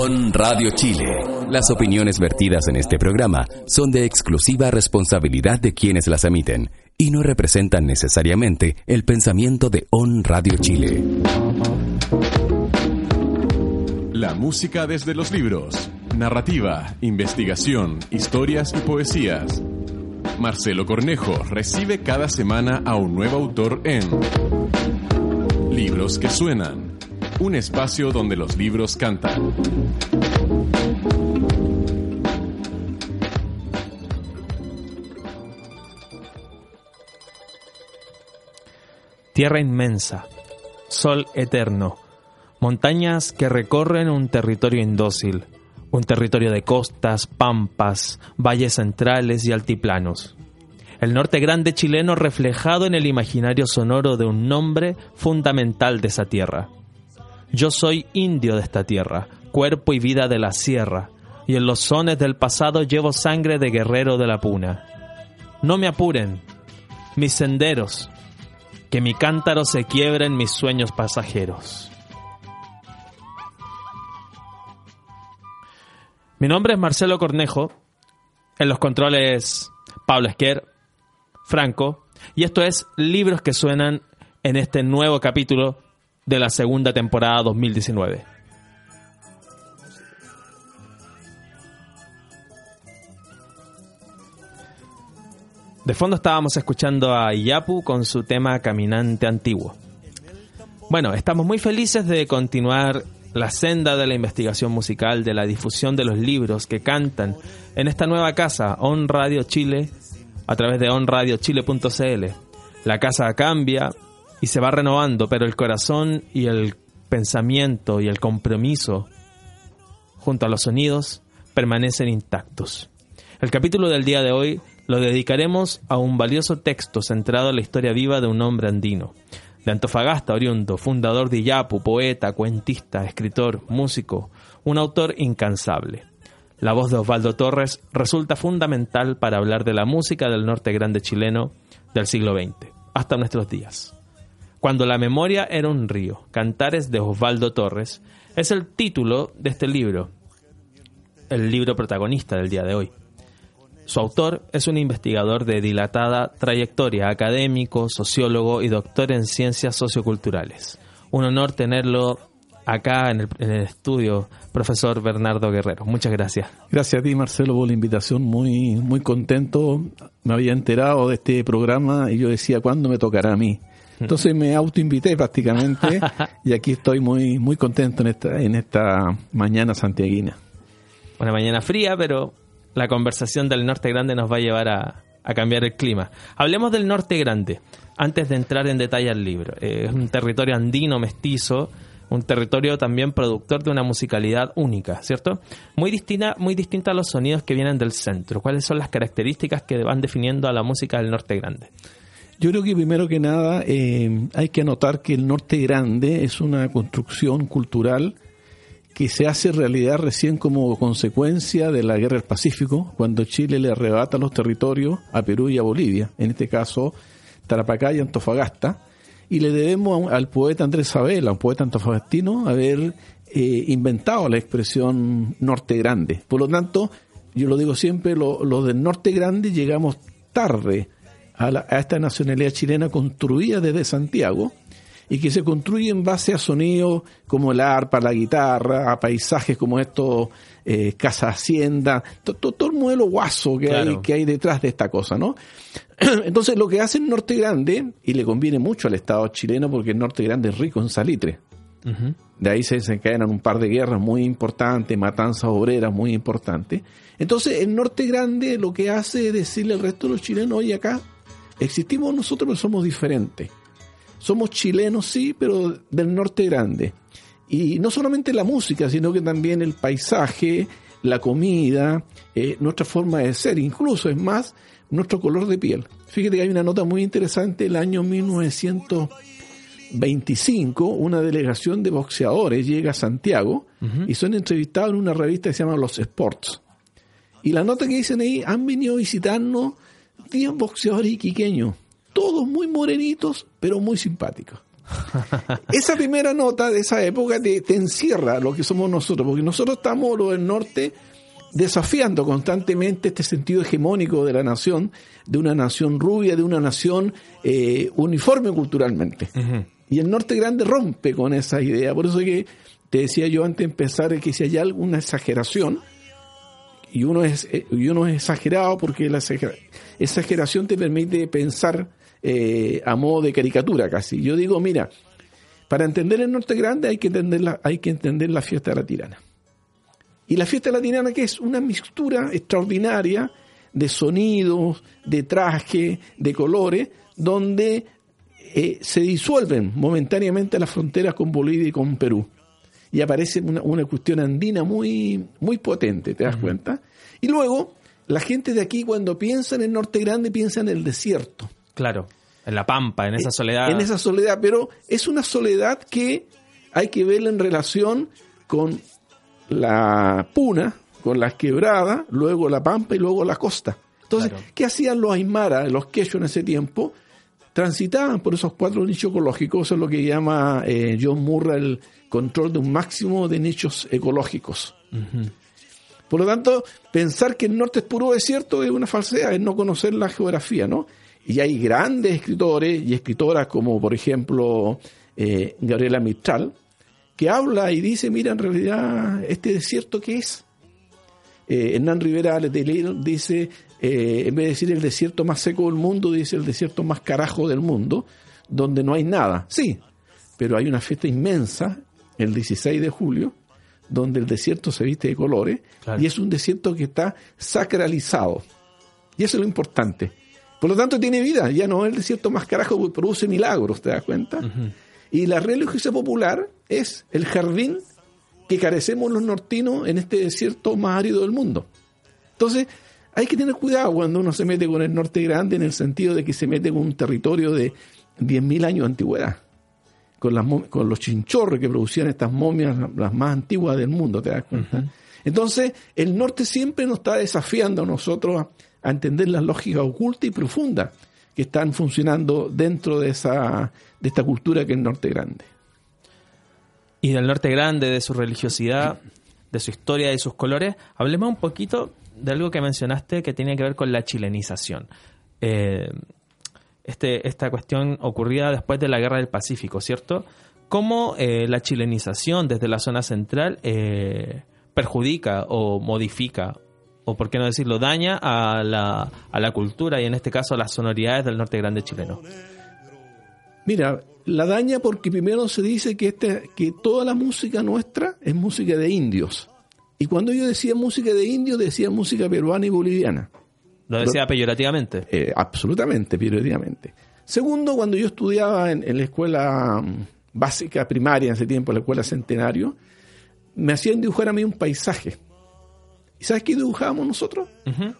On Radio Chile. Las opiniones vertidas en este programa son de exclusiva responsabilidad de quienes las emiten y no representan necesariamente el pensamiento de On Radio Chile. La música desde los libros. Narrativa, investigación, historias y poesías. Marcelo Cornejo recibe cada semana a un nuevo autor en Libros que Suenan un espacio donde los libros cantan. Tierra inmensa, sol eterno, montañas que recorren un territorio indócil, un territorio de costas, pampas, valles centrales y altiplanos. El norte grande chileno reflejado en el imaginario sonoro de un nombre fundamental de esa tierra. Yo soy indio de esta tierra, cuerpo y vida de la sierra, y en los sones del pasado llevo sangre de guerrero de la puna. No me apuren, mis senderos, que mi cántaro se quiebre en mis sueños pasajeros. Mi nombre es Marcelo Cornejo, en los controles Pablo Esquer, Franco, y esto es Libros que suenan en este nuevo capítulo de la segunda temporada 2019. De fondo estábamos escuchando a Iyapu con su tema Caminante Antiguo. Bueno, estamos muy felices de continuar la senda de la investigación musical, de la difusión de los libros que cantan en esta nueva casa, On Radio Chile, a través de onradiochile.cl. La casa cambia, y se va renovando, pero el corazón y el pensamiento y el compromiso junto a los sonidos permanecen intactos. El capítulo del día de hoy lo dedicaremos a un valioso texto centrado en la historia viva de un hombre andino, de Antofagasta oriundo, fundador de Iyapu, poeta, cuentista, escritor, músico, un autor incansable. La voz de Osvaldo Torres resulta fundamental para hablar de la música del norte grande chileno del siglo XX, hasta nuestros días. Cuando la memoria era un río, Cantares de Osvaldo Torres, es el título de este libro, el libro protagonista del día de hoy. Su autor es un investigador de dilatada trayectoria, académico, sociólogo y doctor en ciencias socioculturales. Un honor tenerlo acá en el, estudio, profesor Bernardo Guerrero. Muchas gracias. Gracias a ti, Marcelo, por la invitación. Muy, muy contento. Me había enterado de este programa y yo decía, ¿cuándo me tocará a mí? Entonces me autoinvité prácticamente y aquí estoy muy, muy contento en esta, en esta mañana santiaguina. Una mañana fría, pero la conversación del Norte Grande nos va a llevar a, cambiar el clima. Hablemos del Norte Grande, antes de entrar en detalle al libro. Eh, es un territorio andino mestizo, un territorio también productor de una musicalidad única, ¿cierto? Muy distinta, muy distinta a los sonidos que vienen del centro. ¿Cuáles son las características que van definiendo a la música del Norte Grande? Yo creo que primero que nada eh, hay que anotar que el norte grande es una construcción cultural que se hace realidad recién como consecuencia de la guerra del Pacífico, cuando Chile le arrebata los territorios a Perú y a Bolivia, en este caso Tarapacá y Antofagasta, y le debemos al poeta Andrés Sabela, un poeta antofagastino, haber eh, inventado la expresión norte grande. Por lo tanto, yo lo digo siempre, los lo del norte grande llegamos tarde a, esta nacionalidad chilena construida desde Santiago y que se construye en base a sonidos como el arpa, la guitarra, a paisajes como estos, eh, casa hacienda, todo, el modelo guaso que, hay, que hay detrás de esta cosa, ¿no? Entonces lo que hace el Norte Grande, y le conviene mucho al Estado chileno porque el Norte Grande es rico en salitre, de ahí se desencadenan un par de guerras muy importantes, matanzas obreras muy importantes. Entonces el Norte Grande lo que hace es decirle al resto de los chilenos, oye acá, Existimos nosotros, pero somos diferentes. somos chilenos, sí, pero del norte grande. Y no solamente la música, sino que también el paisaje, la comida, eh, nuestra forma de ser, incluso es más, nuestro color de piel. Fíjate que hay una nota muy interesante, el año 1925, una delegación de boxeadores llega a Santiago y son entrevistados en una revista que se llama Los Sports. Y la nota que dicen ahí, han venido a visitarnos 10 boxeadores iquiqueños, todos muy morenitos, pero muy simpáticos. esa primera nota de esa época te, encierra lo que somos nosotros, porque nosotros estamos los del norte desafiando constantemente este sentido hegemónico de la nación, de una nación rubia, de una nación eh, uniforme culturalmente. Y el norte grande rompe con esa idea. Por eso que te decía yo antes de empezar que si hay alguna exageración, y uno es, eh, y uno es exagerado porque la exageración te permite pensar eh, a modo de caricatura casi. Yo digo, mira, para entender el norte grande hay que entender la, hay que entender la fiesta de la tirana. Y la fiesta de la tirana que es una mixtura extraordinaria de sonidos, de traje, de colores, donde eh, se disuelven momentáneamente las fronteras con Bolivia y con Perú. Y aparece una, cuestión andina muy, muy potente, ¿te das cuenta? Y luego, la gente de aquí cuando piensa en el norte grande piensa en el desierto. Claro, en la pampa, en esa eh, soledad. En esa soledad, pero es una soledad que hay que verla en relación con la puna, con las quebradas, luego la pampa y luego la costa. Entonces, ¿qué hacían los aymaras, los quechos en ese tiempo? Transitaban por esos cuatro nichos ecológicos, eso es lo que llama eh, John Murray el control de un máximo de nichos ecológicos. Por lo tanto, pensar que el norte es puro desierto es una falsedad, es no conocer la geografía, ¿no? Y hay grandes escritores y escritoras como, por ejemplo, eh, Gabriela Mistral, que habla y dice, mira, en realidad, este desierto, ¿qué es? Eh, Hernán Rivera dice, eh, en vez de decir el desierto más seco del mundo, dice el desierto más carajo del mundo, donde no hay nada. Sí, pero hay una fiesta inmensa, el 16 de julio, donde el desierto se viste de colores, y es un desierto que está sacralizado. Y eso es lo importante. Por lo tanto, tiene vida. Ya no es el desierto más carajo que produce milagros, ¿te das cuenta? Y la religiosidad popular es el jardín que carecemos los nortinos en este desierto más árido del mundo. Entonces, hay que tener cuidado cuando uno se mete con el norte grande en el sentido de que se mete con un territorio de 10.000 años de antigüedad. Con, las, con los chinchorros que producían estas momias, las más antiguas del mundo, ¿te das cuenta? Entonces, el norte siempre nos está desafiando a nosotros a entender las lógicas ocultas y profundas que están funcionando dentro de, esa, de esta cultura que es el Norte Grande. Y del Norte Grande, de su religiosidad, de su historia, de sus colores, hablemos un poquito de algo que mencionaste que tiene que ver con la chilenización. Eh, este, esta cuestión ocurrida después de la Guerra del Pacífico, ¿cierto? ¿Cómo eh, la chilenización desde la zona central eh, perjudica o modifica o por qué no decirlo, daña a la, a la cultura y en este caso a las sonoridades del norte grande chileno? Mira, la daña porque primero se dice que, este, que toda la música nuestra es música de indios. Y cuando yo decía música de indios, decía música peruana y boliviana. ¿Lo decía peyorativamente? Eh, absolutamente, peyorativamente. Segundo, cuando yo estudiaba en, en, la escuela mm, básica primaria en ese tiempo, la escuela Centenario, me hacían dibujar a mí un paisaje. ¿Y sabes qué dibujábamos nosotros?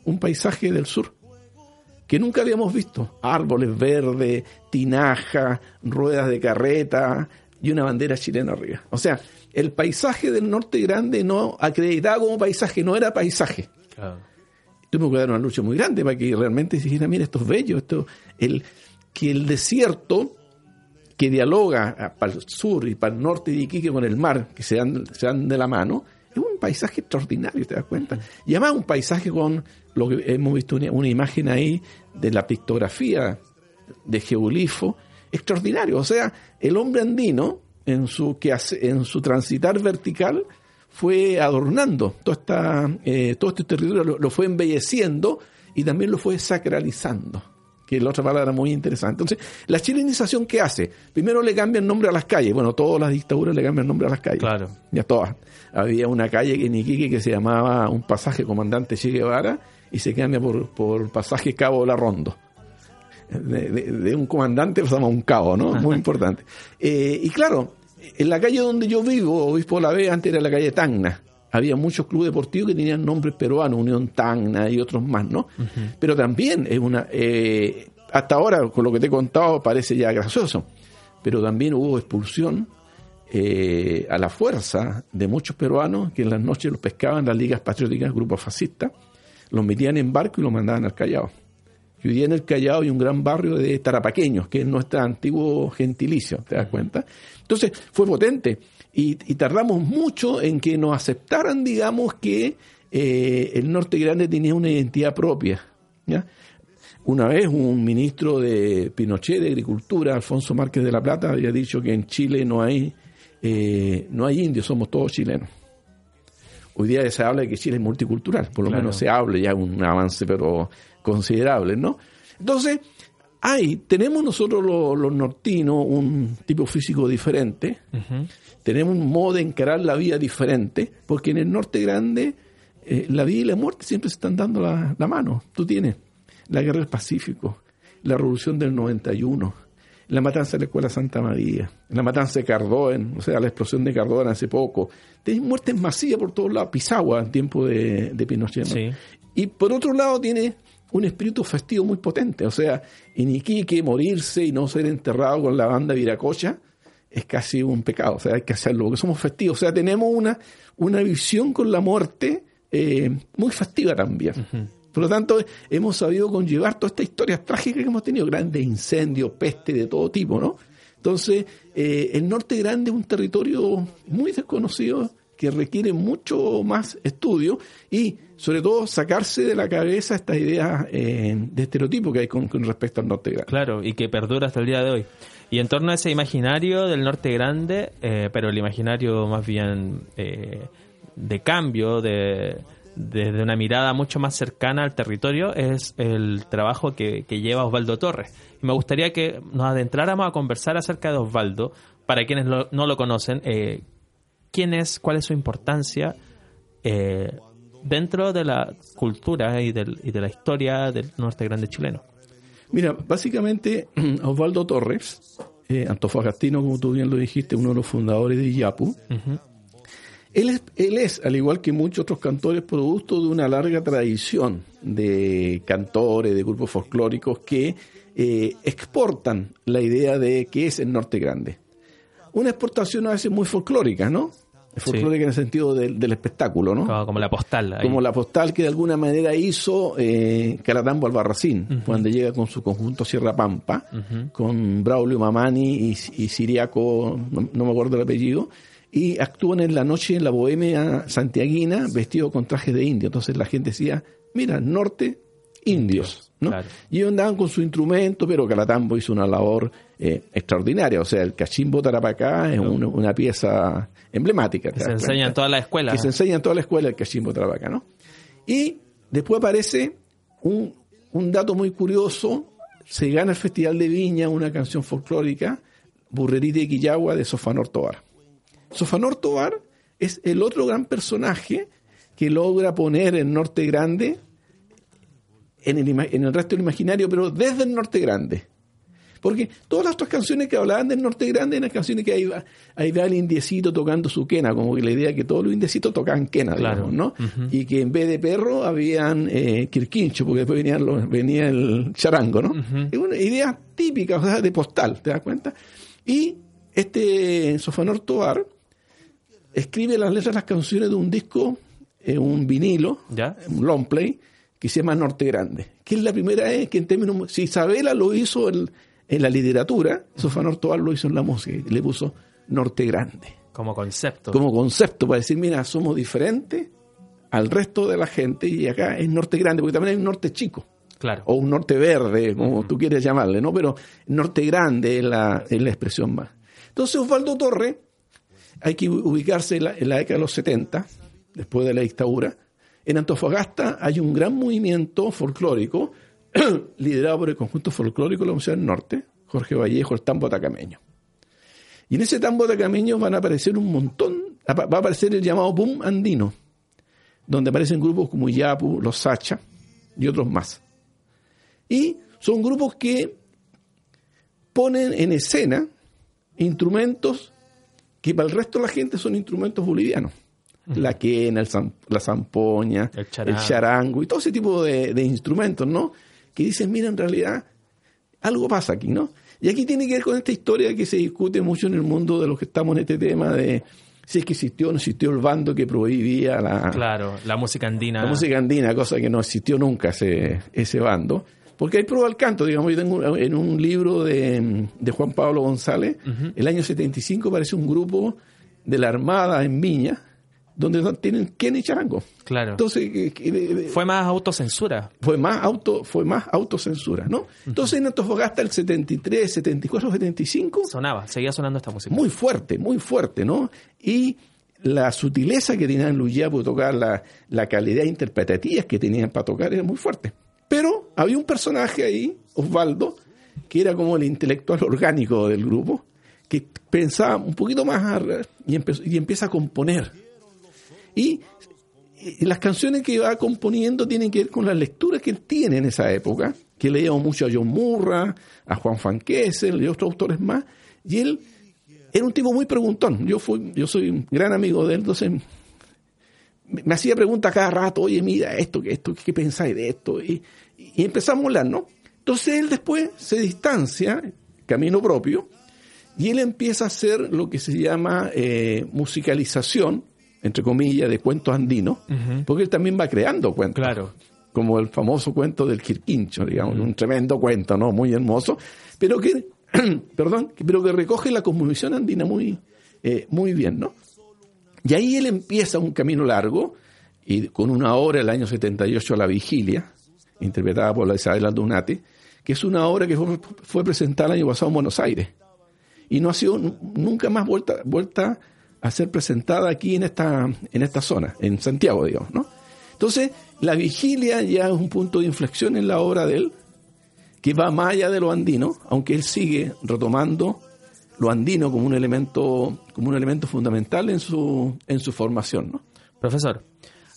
Un paisaje del sur que nunca habíamos visto. Árboles verdes, tinaja, ruedas de carreta y una bandera chilena arriba. O sea, el paisaje del norte grande no acreditado como paisaje, no era paisaje. Claro. Tuvo que dar una lucha muy grande para que realmente se dijera, mira, esto es bello, esto, el, que el desierto que dialoga para el sur y para el norte de Iquique con el mar, que se dan, se dan de la mano, un paisaje extraordinario, ¿te das cuenta? Y además un paisaje con lo que hemos visto una, imagen ahí de la pictografía de geolifo, extraordinario. O sea, el hombre andino, en su, que en su transitar vertical, fue adornando todo, esta, eh, todo este territorio, lo, fue embelleciendo y también lo fue sacralizando que es la otra palabra muy interesante. Entonces, la chilenización, ¿qué hace? Primero le cambian nombre a las calles. Bueno, todas las dictaduras le cambian nombre a las calles. Claro. Ya todas. Había una calle en Iquique que se llamaba un pasaje comandante Che Guevara y se cambia por, por pasaje Cabo La Rondo. De, un comandante pasamos a un cabo, ¿no? Muy importante. Eh, y claro, en la calle donde yo vivo, Obispo La Vega, antes era la calle Tacna. Había muchos clubes deportivos que tenían nombres peruanos, Unión Tacna y otros más, ¿no? Pero también es una... Eh, hasta ahora, con lo que te he contado, parece ya gracioso, pero también hubo expulsión eh, a la fuerza de muchos peruanos que en las noches los pescaban las ligas patrióticas, grupos fascistas, los metían en barco y los mandaban al Callao. Y hoy día en el Callao hay un gran barrio de tarapaqueños, que es nuestro antiguo gentilicio, ¿te das cuenta? Entonces fue potente y, tardamos mucho en que nos aceptaran, digamos, que eh, el Norte Grande tenía una identidad propia. Una vez un ministro de Pinochet de Agricultura, Alfonso Márquez de la Plata, había dicho que en Chile no hay, eh, no hay indios, somos todos chilenos. Hoy día se habla de que Chile es multicultural, por lo menos se habla, ya un avance pero considerable, ¿no? Entonces, hay, tenemos nosotros los, nortinos un tipo físico diferente, tenemos un modo de encarar la vida diferente, porque en el norte grande eh, la vida y la muerte siempre se están dando la, la mano. Tú tienes la guerra del Pacífico, la revolución del 91, la matanza de la Escuela Santa María, la matanza de Cardón, o sea, la explosión de Cardón hace poco. Tiene muertes masivas por todos lados, Pisagua en tiempo de, Pinochet. Y por otro lado tiene un espíritu festivo muy potente, o sea, en Iquique morirse y no ser enterrado con la banda Viracocha es casi un pecado, o sea, hay que hacerlo, porque somos festivos, o sea, tenemos una, una visión con la muerte eh, muy festiva también. Por lo tanto, hemos sabido conllevar todas estas historias trágicas que hemos tenido, grandes incendios, peste de todo tipo, ¿no? Entonces, eh, el norte grande es un territorio muy desconocido que requiere mucho más estudio y, sobre todo, sacarse de la cabeza estas ideas eh, de estereotipo que hay con, respecto al norte grande. Claro, y que perdura hasta el día de hoy. Y en torno a ese imaginario del norte grande, eh, pero el imaginario más bien de cambio, de desde una mirada mucho más cercana al territorio es el trabajo que, lleva Osvaldo Torres. Y me gustaría que nos adentráramos a conversar acerca de Osvaldo, para quienes no lo conocen, eh, quién es, cuál es su importancia eh, dentro de la cultura y, y de la historia del norte grande chileno. Mira, básicamente Osvaldo Torres, eh, antofagastino, como tú bien lo dijiste, uno de los fundadores de IAPU, él es, al igual que muchos otros cantores, producto de una larga tradición de cantores, de grupos folclóricos que eh, exportan la idea de qué es el norte grande. Una exportación a veces muy folclórica, ¿no? Folclórica en el sentido del, espectáculo, ¿no? Como, la postal. Como la postal que de alguna manera hizo eh, Calatambo Albarracín, cuando llega con su conjunto Sierra Pampa, con Braulio Mamani y, y Siriaco, no, me acuerdo el apellido, y actúan en la noche en la bohemia santiaguina vestido con trajes de indio. Entonces la gente decía, mira, norte, indios. ¿no? Y andaban con su instrumento, pero Calatambo hizo una labor eh, extraordinaria. O sea, el cachimbo tarapacá es una, pieza emblemática. Que se enseña en toda la escuela. Que se enseña en toda la escuela el cachimbo tarapacá, ¿no? Y después aparece un, un dato muy curioso. Se gana el Festival de Viña una canción folclórica, Burrerita de Quillagua, de Sofanor Tobar. Sofanor Tobar es el otro gran personaje que logra poner el Norte Grande en el, en el resto del imaginario, pero desde el Norte Grande. Porque todas las otras canciones que hablaban del Norte Grande eran canciones que ahí va, ahí va el indiecito tocando su quena, como que la idea que todos los indiecitos tocaban quena, digamos, ¿no? Y que en vez de perro habían eh, quirquincho, porque después venía el charango, ¿no? Es una idea típica, o sea, de postal, ¿te das cuenta? Y este Sofanor Tobar escribe las letras de las canciones de un disco, eh, un vinilo, un long play, que se llama Norte Grande, que es la primera vez que en términos, si Isabela lo hizo en, la literatura, Sofanor Tobar lo hizo en la música, y le puso Norte Grande. Como concepto. Como concepto, para decir, mira, somos diferentes al resto de la gente y acá es Norte Grande, porque también hay un Norte Chico. Claro. O un norte verde, como tú quieres llamarle, ¿no? Pero norte grande es la, es la expresión más. Entonces Osvaldo Torre hay que ubicarse en la, década de los 70, después de la dictadura. En Antofagasta hay un gran movimiento folclórico liderado por el conjunto folclórico de la Universidad del Norte, Jorge Vallejo, el tambo atacameño. Y en ese tambo atacameño van a aparecer un montón, va a aparecer el llamado boom andino, donde aparecen grupos como Yapu, Los Sacha y otros más. Y son grupos que ponen en escena instrumentos que para el resto de la gente son instrumentos bolivianos. La quena, el la zampoña, el charango. y todo ese tipo de, de instrumentos, ¿no? Que dicen, mira, en realidad algo pasa aquí, ¿no? Y aquí tiene que ver con esta historia que se discute mucho en el mundo de los que estamos en este tema de si es que existió o no existió el bando que prohibía la... Claro, la música andina. La música andina, cosa que no existió nunca ese, ese bando. Porque hay prueba al canto, digamos, yo tengo en un libro de, Juan Pablo González, el año 75 aparece un grupo de la Armada en Viña, donde tienen Kenny Charango. Claro. Entonces fue más autocensura. Fue más auto fue más autocensura, ¿no? Entonces en Antofagasta el 73, 74, 75 sonaba, seguía sonando esta música. Muy fuerte, muy fuerte, ¿no? Y la sutileza que tenían Luyá para tocar, la, la calidad interpretativa que tenían para tocar era muy fuerte. Pero había un personaje ahí, Osvaldo, que era como el intelectual orgánico del grupo, que pensaba un poquito más y, y empieza a componer y, las canciones que va componiendo tienen que ver con las lecturas que él tiene en esa época, que leíamos mucho a John Murra, a Juan Van Kessel y otros autores más, y él era un tipo muy preguntón. Yo, fui, yo soy un gran amigo de él, entonces me hacía preguntas cada rato, oye, mira esto, que esto, ¿qué pensáis de esto? Y, empezamos a hablar, ¿no? Entonces él después se distancia, camino propio, y él empieza a hacer lo que se llama eh, musicalización entre comillas, de cuentos andinos, porque él también va creando cuentos. Claro. Como el famoso cuento del Quirquincho, digamos, un tremendo cuento, ¿no? Muy hermoso, pero que, perdón, pero que recoge la cosmovisión andina muy, eh, muy bien, ¿no? Y ahí él empieza un camino largo, y con una obra el año 78 a la vigilia, interpretada por la Isabel Aldunate, que es una obra que fue, fue, presentada el año pasado en Buenos Aires. Y no ha sido nunca más vuelta, vuelta a ser presentada aquí en esta, en esta zona, en Santiago, digamos, ¿no? Entonces, la vigilia ya es un punto de inflexión en la obra de él, que va más allá de lo andino, aunque él sigue retomando lo andino como un elemento, como un elemento fundamental en su, en su formación, ¿no? Profesor,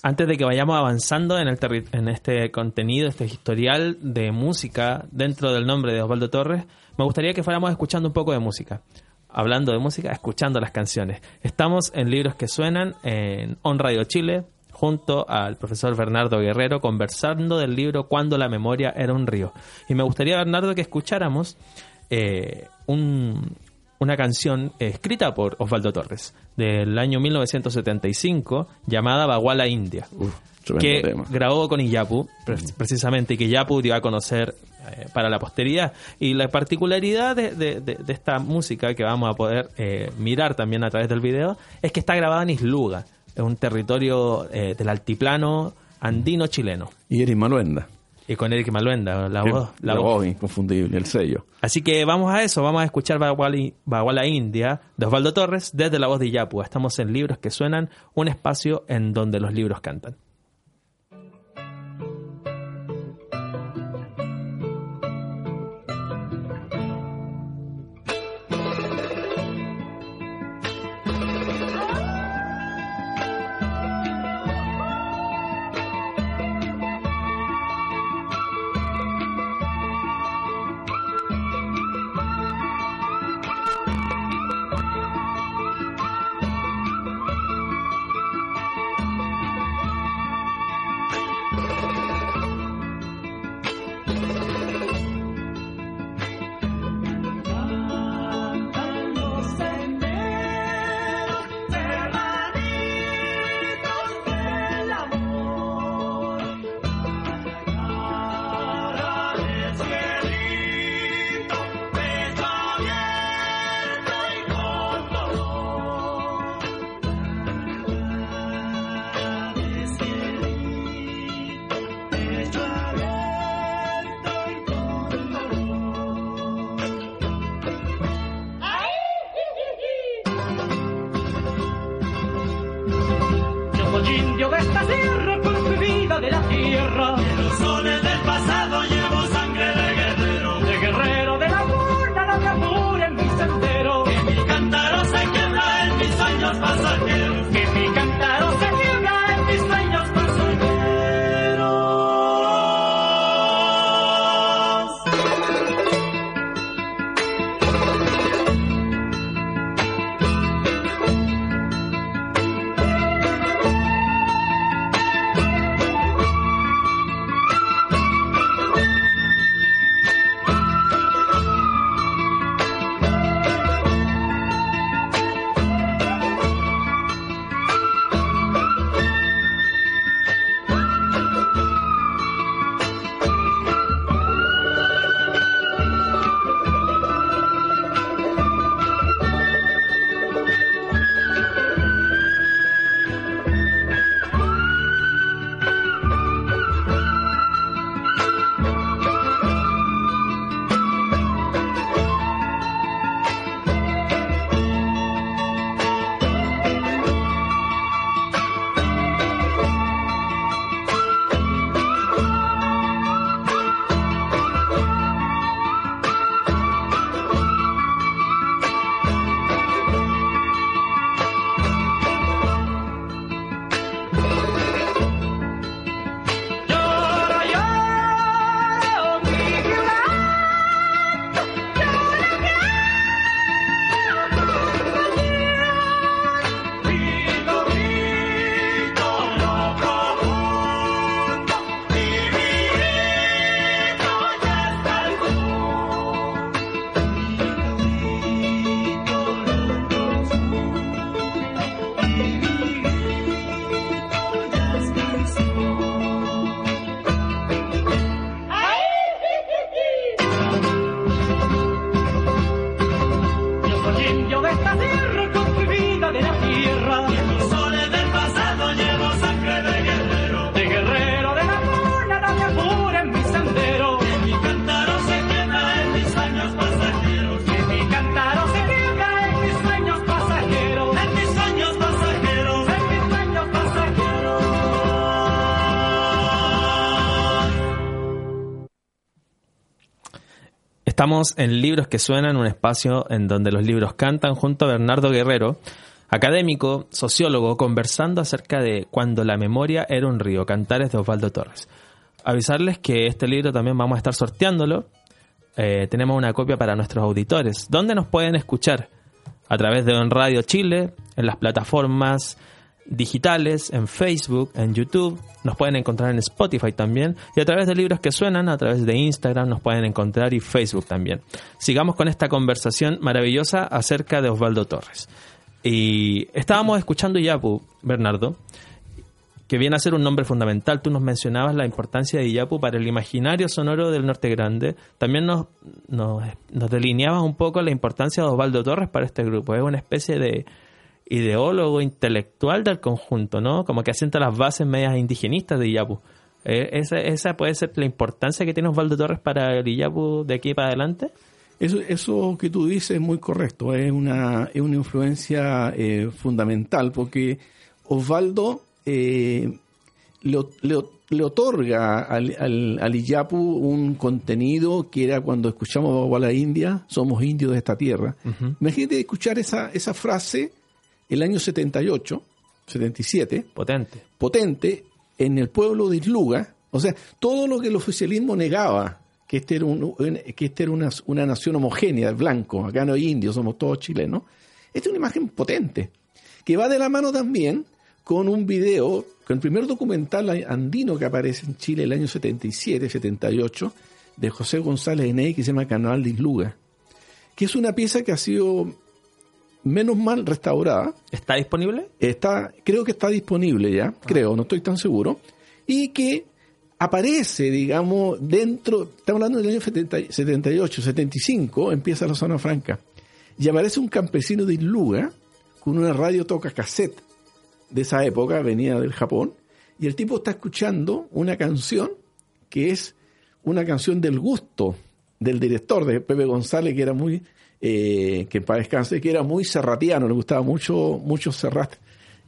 antes de que vayamos avanzando en, el en este contenido, este historial de música dentro del nombre de Osvaldo Torres, me gustaría que fuéramos escuchando un poco de música hablando de música, escuchando las canciones. Estamos en Libros que Suenan en On Radio Chile, junto al profesor Bernardo Guerrero, conversando del libro Cuando la memoria era un río. Y me gustaría, Bernardo, que escucháramos eh, una canción escrita por Osvaldo Torres, del año 1975, llamada Baguala India. que grabó con Iyapu, precisamente, y que Iyapu dio a conocer eh, para la posteridad. Y la particularidad de, esta música que vamos a poder eh, mirar también a través del video es que está grabada en Isluga, es un territorio eh, del altiplano andino chileno. Y Eric Maluenda. Y con Eric Maluenda, la voz. La, voz inconfundible, el sello. Así que vamos a eso, vamos a escuchar Baguala India de Osvaldo Torres desde la voz de Yapu. Estamos en Libros que Suenan, un espacio en donde los libros cantan. Soy indio de esta tierra, Estamos en Libros que Suenan, un espacio en donde los libros cantan junto a Bernardo Guerrero, académico, sociólogo, conversando acerca de Cuando la memoria era un río, cantares de Osvaldo Torres. Avisarles que este libro también vamos a estar sorteándolo. Eh, tenemos una copia para nuestros auditores. ¿Dónde nos pueden escuchar? A través de On Radio Chile, en las plataformas digitales, en Facebook, en YouTube, nos pueden encontrar en Spotify también, y a través de libros que suenan, a través de Instagram nos pueden encontrar y Facebook también. Sigamos con esta conversación maravillosa acerca de Osvaldo Torres. Y estábamos escuchando Yapu, Bernardo, que viene a ser un nombre fundamental. Tú nos mencionabas la importancia de Iyapu para el imaginario sonoro del Norte Grande. También nos, nos, nos delineabas un poco la importancia de Osvaldo Torres para este grupo. Es una especie de ideólogo intelectual del conjunto, ¿no? Como que asienta las bases medias indigenistas de Iyapu. Eh, esa, esa puede ser la importancia que tiene Osvaldo Torres para el Iyapu de aquí para adelante. Eso, eso que tú dices es muy correcto, es una, es una influencia eh, fundamental porque Osvaldo eh, le, le- le otorga al, al, al Iyapu un contenido que era cuando escuchamos a la India, somos indios de esta tierra. Imagínate escuchar esa, esa frase el año 78, 77, Potente. potente en el pueblo de Isluga. O sea, todo lo que el oficialismo negaba, que este era, un- que este era una, una nación homogénea, blanco, acá no hay indios, somos todos chilenos. Esta es una imagen potente, que va de la mano también con un video, con el primer documental andino que aparece en Chile el año 77, 78, de José González Eney, que se llama Canal de Isluga, que es una pieza que ha sido menos mal restaurada, ¿Está disponible? está, creo que está disponible ya, creo, no estoy tan seguro, y que aparece, digamos, dentro, estamos hablando del año 70 78, 75, empieza la zona franca, y aparece un campesino de Isluga con una radio toca cassette de esa época, venía del Japón, y el tipo está escuchando una canción que es una canción del gusto del director de Pepe González, que era muy, eh, que para descanse, que era muy serratiano, le gustaba mucho, mucho Serrat,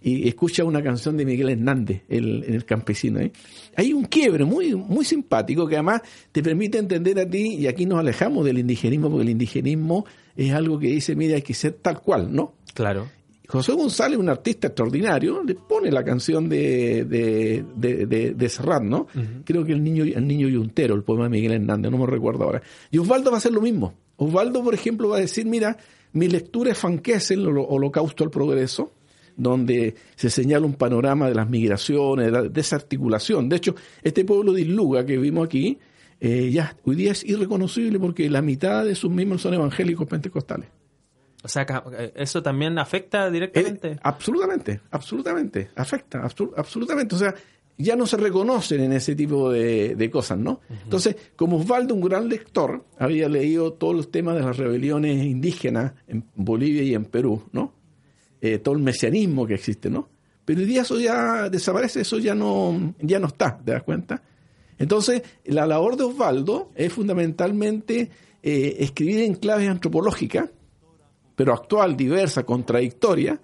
y escucha una canción de Miguel Hernández, el, el campesino. ¿eh? Hay un quiebre muy, muy simpático que además te permite entender a ti, y aquí nos alejamos del indigenismo, porque el indigenismo es algo que dice, mira, hay que ser tal cual, ¿no? Claro. José González, un artista extraordinario, le pone la canción de, de, de, Serrat, ¿no? Creo que el niño, el niño Yuntero, el poema de Miguel Hernández, no me recuerdo ahora. Y Osvaldo va a hacer lo mismo. Osvaldo, por ejemplo, va a decir, mira, mi lectura es holo- Holocausto al Progreso, donde se señala un panorama de las migraciones, de la desarticulación. De hecho, este pueblo de Isluga que vimos aquí, eh, ya hoy día es irreconocible porque la mitad de sus miembros son evangélicos pentecostales. O sea, eh, eso también afecta Eh, directamente. absolutamente, absolutamente, afecta, absolutamente. O sea, ya no se reconocen en ese tipo de, de cosas, ¿no? Entonces, como Osvaldo, un gran lector, había leído todos los temas de las rebeliones indígenas en Bolivia y en Perú, ¿no? Eh, todo el mesianismo que existe, ¿no? Pero hoy día eso ya desaparece, eso ya no, ya no está, ¿te das cuenta? Entonces, la labor de Osvaldo es fundamentalmente eh, escribir en claves antropológicas, pero actual, diversa, contradictoria,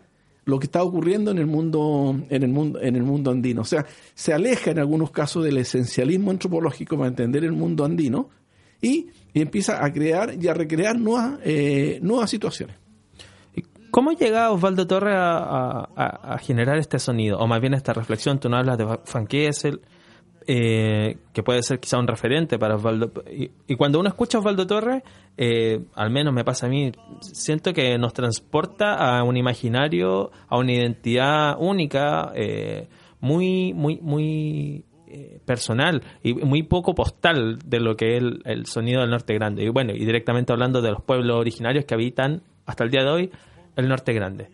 lo que está ocurriendo en el mundo, en el mundo, en el mundo andino. O sea, se aleja en algunos casos del esencialismo antropológico para entender el mundo andino y, y empieza a crear y a recrear nuevas, eh, nuevas situaciones. ¿Y ¿Cómo llega Osvaldo Torres a, a- generar este sonido? O más bien esta reflexión, tú no hablas de Van eh, que puede ser quizá un referente para Osvaldo. Y, cuando uno escucha a Osvaldo Torres, eh, al menos me pasa a mí, siento que nos transporta a un imaginario, a una identidad única, eh, muy, muy, muy eh, personal y muy poco postal de lo que es el, el sonido del Norte Grande. Y bueno, y directamente hablando de los pueblos originarios que habitan hasta el día de hoy el Norte Grande.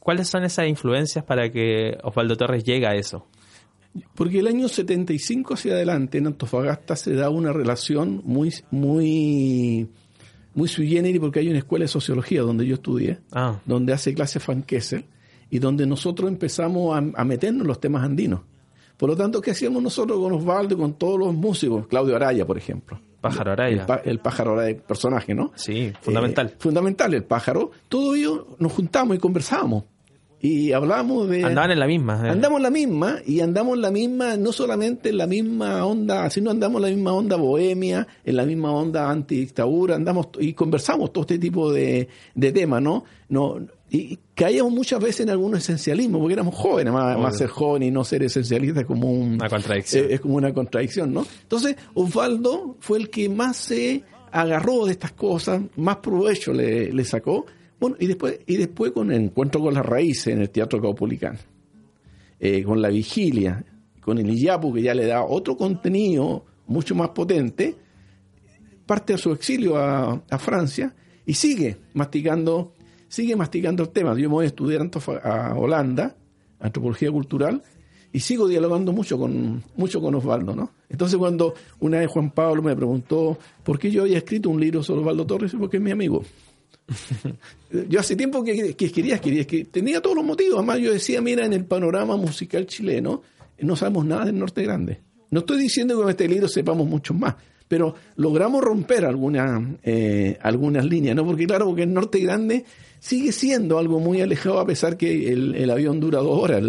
¿Cuáles son esas influencias para que Osvaldo Torres llegue a eso? Porque el año 75 hacia adelante en Antofagasta se da una relación muy, muy muy sui generis porque hay una escuela de sociología donde yo estudié, Ah, donde hace clases Van Kessel y donde nosotros empezamos a, a meternos en los temas andinos. Por lo tanto, ¿qué hacíamos nosotros con Osvaldo con todos los músicos? Claudio Araya, por ejemplo. Pájaro El, Araya. pa- el pájaro Araya, personaje, ¿no? Sí, fundamental. Eh, fundamental, el pájaro. Todo ello nos juntamos y conversábamos. Y hablábamos de... Andaban en la misma. eh. Andamos en la misma y andamos en la misma, no solamente en la misma onda, sino andamos en la misma onda bohemia, en la misma onda antidictadura, andamos y conversamos todo este tipo de, de temas, ¿no? no y caíamos muchas veces en algún esencialismo, porque éramos jóvenes, más, más ser joven y no ser esencialista es como un, Una contradicción. es como una contradicción, ¿no? Entonces, Osvaldo fue el que más se agarró de estas cosas, más provecho le, le sacó. Bueno, y después, y después con el encuentro con las raíces en el Teatro Caupolicán, eh, con la vigilia, con el Iyapu, que ya le da otro contenido mucho más potente, parte de su exilio a, a Francia y sigue masticando, sigue masticando el tema. Yo me voy a estudiar a Holanda, antropología cultural, y sigo dialogando mucho con, mucho con Osvaldo, ¿no? Entonces cuando una vez Juan Pablo me preguntó por qué yo había escrito un libro sobre Osvaldo Torres, porque es mi amigo. Yo hace tiempo que, que quería que tenía todos los motivos. Además, yo decía, mira, en el panorama musical chileno no sabemos nada del Norte Grande. No estoy diciendo que con este libro sepamos mucho más, pero logramos romper algunas eh, algunas líneas, ¿no? Porque claro, porque el Norte Grande sigue siendo algo muy alejado a pesar que el, avión dura dos horas,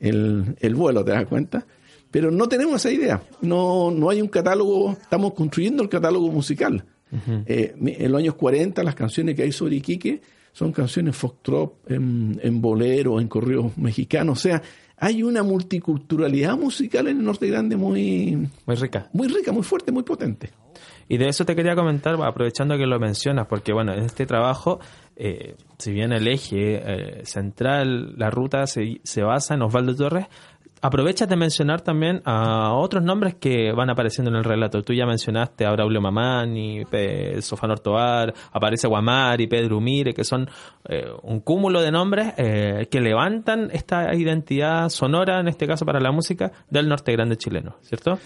el, el vuelo, ¿te das cuenta? Pero no tenemos esa idea. No, no hay un catálogo, estamos construyendo el catálogo musical. Eh, mi- en los años 40 las canciones que hay sobre Iquique son canciones foxtrot, en, en bolero, en correos mexicanos. O sea, hay una multiculturalidad musical en el Norte Grande muy, Muy rica. muy rica, muy fuerte, muy potente. Y de eso te quería comentar, aprovechando que lo mencionas, porque bueno, en este trabajo, eh, si bien el eje eh, central, la ruta se, se basa en Osvaldo Torres, aprovechas de mencionar también a otros nombres que van apareciendo en el relato. Tú ya mencionaste a Braulio Mamani, Sofán Ortoar, aparece Guamari, Pedro Umire, que son eh, un cúmulo de nombres eh, que levantan esta identidad sonora, en este caso para la música, del norte grande chileno, ¿cierto?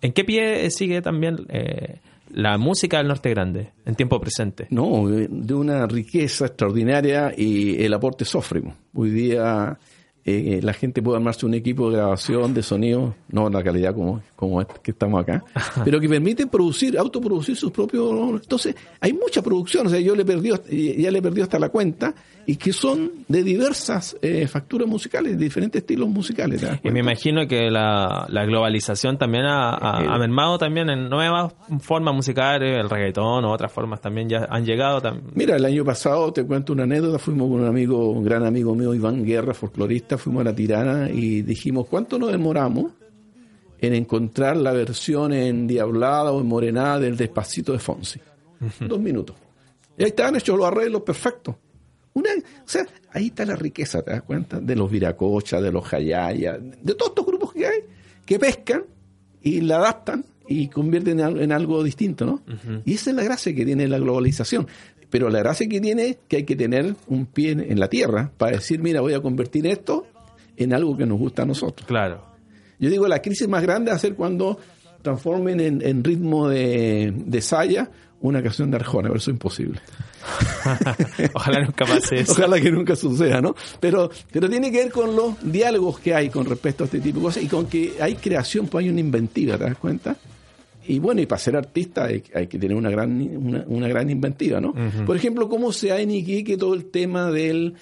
¿En qué pie sigue también eh, la música del Norte Grande en tiempo presente? No, de una riqueza extraordinaria y el aporte sófrimo. Hoy día eh, la gente puede armarse un equipo de grabación, de sonido, no en la calidad como, como este que estamos acá, pero que permite producir, autoproducir sus propios... Entonces, hay mucha producción, o sea, yo le perdí, ya le perdí hasta la cuenta, y que son de diversas eh, facturas musicales, de diferentes estilos musicales. ¿te das Y me imagino que la, la globalización también ha, ha- Eh, ha mermado también en nuevas formas musicales, el reggaetón o otras formas también ya han llegado. Mira, el año pasado, te cuento una anécdota, fuimos con un amigo, un gran amigo mío, Iván Guerra, folclorista, fuimos a La Tirana y dijimos, ¿cuánto nos demoramos en encontrar la versión endiablada o enmorenada del Despacito de Fonsi? Dos minutos. Y ahí estaban hechos los arreglos perfectos. Una, o sea, ahí está la riqueza, ¿te das cuenta? De los viracocha, de los jayaya, de todos estos grupos que hay, que pescan y la adaptan y convierten en algo distinto, ¿no? Y esa es la gracia que tiene la globalización. Pero la gracia que tiene es que hay que tener un pie en, la tierra para decir, mira, voy a convertir esto en algo que nos gusta a nosotros. Claro. Yo digo, la crisis más grande va a ser cuando transformen en, en ritmo de, de saya una canción de Arjona, pero eso es imposible. Ojalá nunca pase eso. Ojalá que nunca suceda, ¿no? Pero, pero tiene que ver con los diálogos que hay con respecto a este tipo de cosas y con que hay creación, pues hay una inventiva, ¿te das cuenta? Y bueno, y para ser artista hay, hay que tener una gran, una, una gran inventiva, ¿no? Por ejemplo, cómo se ha en Iquique todo el tema del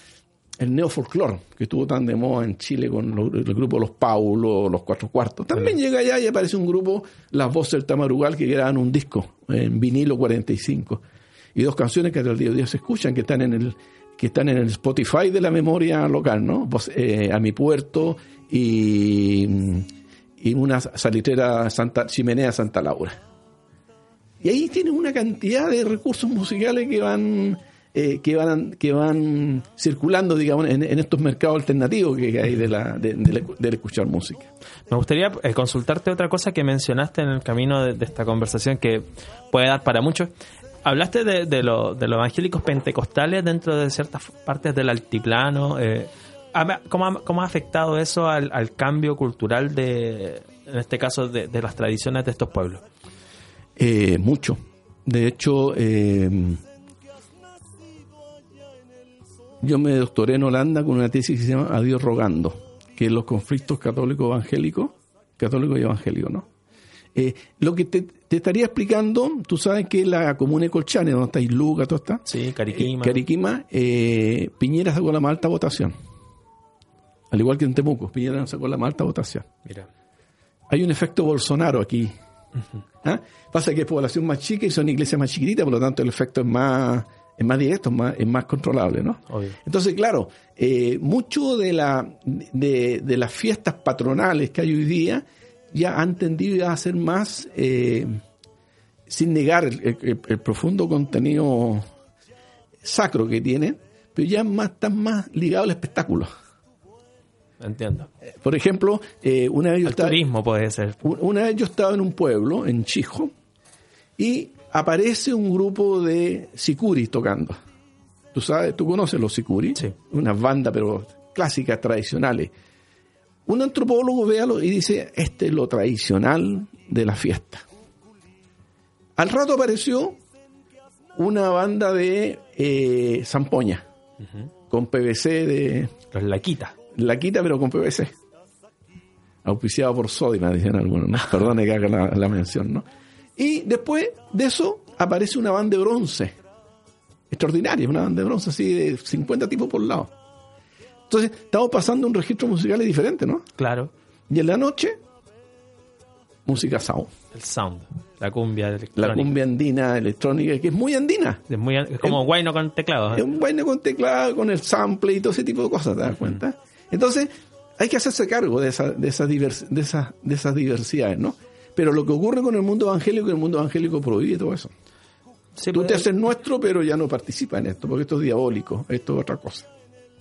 el neofolclor, que estuvo tan de moda en Chile con el grupo Los Paulos, Los Cuatro Cuartos. También llega allá y aparece un grupo, Las Voces del Tamarugal, que graban un disco en vinilo 45. Y dos canciones que hasta el día de hoy se escuchan, que están en el que están en el Spotify de la memoria local, ¿no? Voz- eh, a mi puerto y, y una salitera Santa, chimenea Santa Laura. Y ahí tienes una cantidad de recursos musicales que van eh, que van que van circulando, digamos, en, en estos mercados alternativos que hay de la, de, de escuchar música. Me gustaría eh, consultarte otra cosa que mencionaste en el camino de, esta conversación que puede dar para muchos. Hablaste de, lo- de los evangélicos pentecostales dentro de ciertas partes del altiplano. eh, ¿cómo, ha, cómo ha afectado eso al, al cambio cultural de, en este caso, de, de las tradiciones de estos pueblos? Eh, mucho, De hecho, eh, yo me doctoré en Holanda con una tesis que se llama Adiós rogando, que es los conflictos católico-evangélicos, católico y evangélico, ¿no? Eh, lo que te, te estaría explicando, tú sabes que la comuna de Colchane, donde está Isluca, todo está, Sí, Cariquima. eh, Cariquima, eh, Piñera sacó la más alta votación. Al igual que en Temuco, Piñera sacó la más alta votación. Mira. Hay un efecto Bolsonaro aquí. ¿Ah? Pasa que es población más chica y son iglesias más chiquititas, por lo tanto el efecto es más, es más directo, es más, es más controlable, ¿no? Obvio. Entonces, claro, eh, mucho de, la, de, de las fiestas patronales que hay hoy día ya han tendido a ser más, eh, sin negar el, el- el profundo contenido sacro que tienen, pero ya más, están más ligados al espectáculo. Entiendo. Por ejemplo, eh, una vez yo El estaba- turismo puede ser. un- Una vez yo estaba en un pueblo, en Chijo, y aparece un grupo de sicuris tocando. Tú sabes, tú conoces los sicuris, Sí. unas bandas pero clásicas, tradicionales. Un antropólogo véalo y dice, este es lo tradicional de la fiesta. Al rato apareció una banda de eh, zampoña, con PVC de, Los laquitas. La quita, pero con PVC. Auspiciado por Sodima, dicen algunos, ¿no? Perdone que haga la, la mención, ¿no? Y después de eso aparece una banda de bronce. Extraordinaria, una banda de bronce así de 50 tipos por lado. Entonces, estamos pasando un registro musical diferente, ¿no? Claro. Y en la noche, música sound. El sound. La cumbia La electrónica. cumbia andina, electrónica, que es muy andina. Es, muy, es como guayno con teclado. Es ¿eh? un vaina con teclado, con el sample y todo ese tipo de cosas, ¿te das cuenta? Entonces, hay que hacerse cargo de, esa, de, esas divers- de, esas, de esas diversidades, ¿no? Pero lo que ocurre con el mundo evangélico, el mundo evangélico prohíbe todo eso. Sí, Tú te haces nuestro, pero ya no participas en esto, porque esto es diabólico, esto es otra cosa.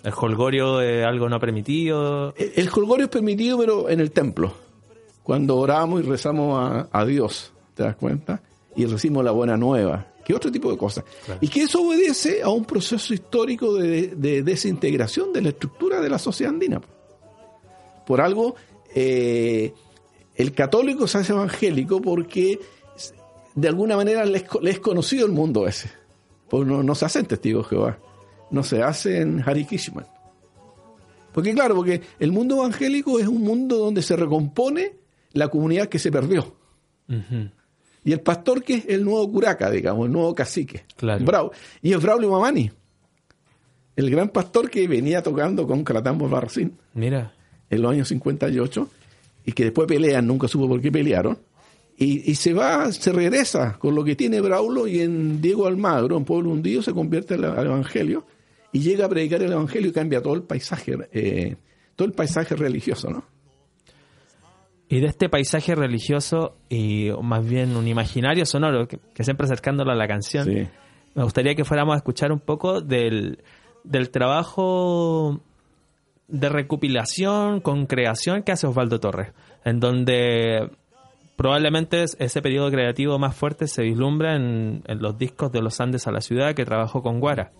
El holgorio es algo no permitido. El, el jolgorio es permitido, pero en el templo. Cuando oramos y rezamos a, a Dios, ¿te das cuenta? Y recibimos la buena nueva, que otro tipo de cosas. Y que eso obedece a un proceso histórico de, de desintegración de la estructura de la sociedad andina. Por algo, eh, el católico se hace evangélico porque de alguna manera le es, conocido el mundo ese. Porque no, no se hacen testigos de Jehová, no se hacen Hare Krishna. Porque claro, porque el mundo evangélico es un mundo donde se recompone la comunidad que se perdió. Ujú. Y el pastor que es el nuevo curaca, digamos, el nuevo cacique. Claro. Bravo. Y es Braulio Mamani, el gran pastor que venía tocando con Calatambo Barracín Mira. en los años 58 y que después pelean, nunca supo por qué pelearon. Y, y se va, se regresa con lo que tiene Braulo y en Diego Almagro, en Pueblo Hundido, se convierte al, al Evangelio y llega a predicar el Evangelio y cambia todo el paisaje, eh, todo el paisaje religioso, ¿no? Y de este paisaje religioso y más bien un imaginario sonoro, que, que siempre acercándolo a la canción, Sí. me gustaría que fuéramos a escuchar un poco del, del trabajo de recopilación con creación que hace Osvaldo Torres, en donde probablemente es- ese periodo creativo más fuerte se vislumbra en, en los discos de los Andes a la ciudad que trabajó con Guara.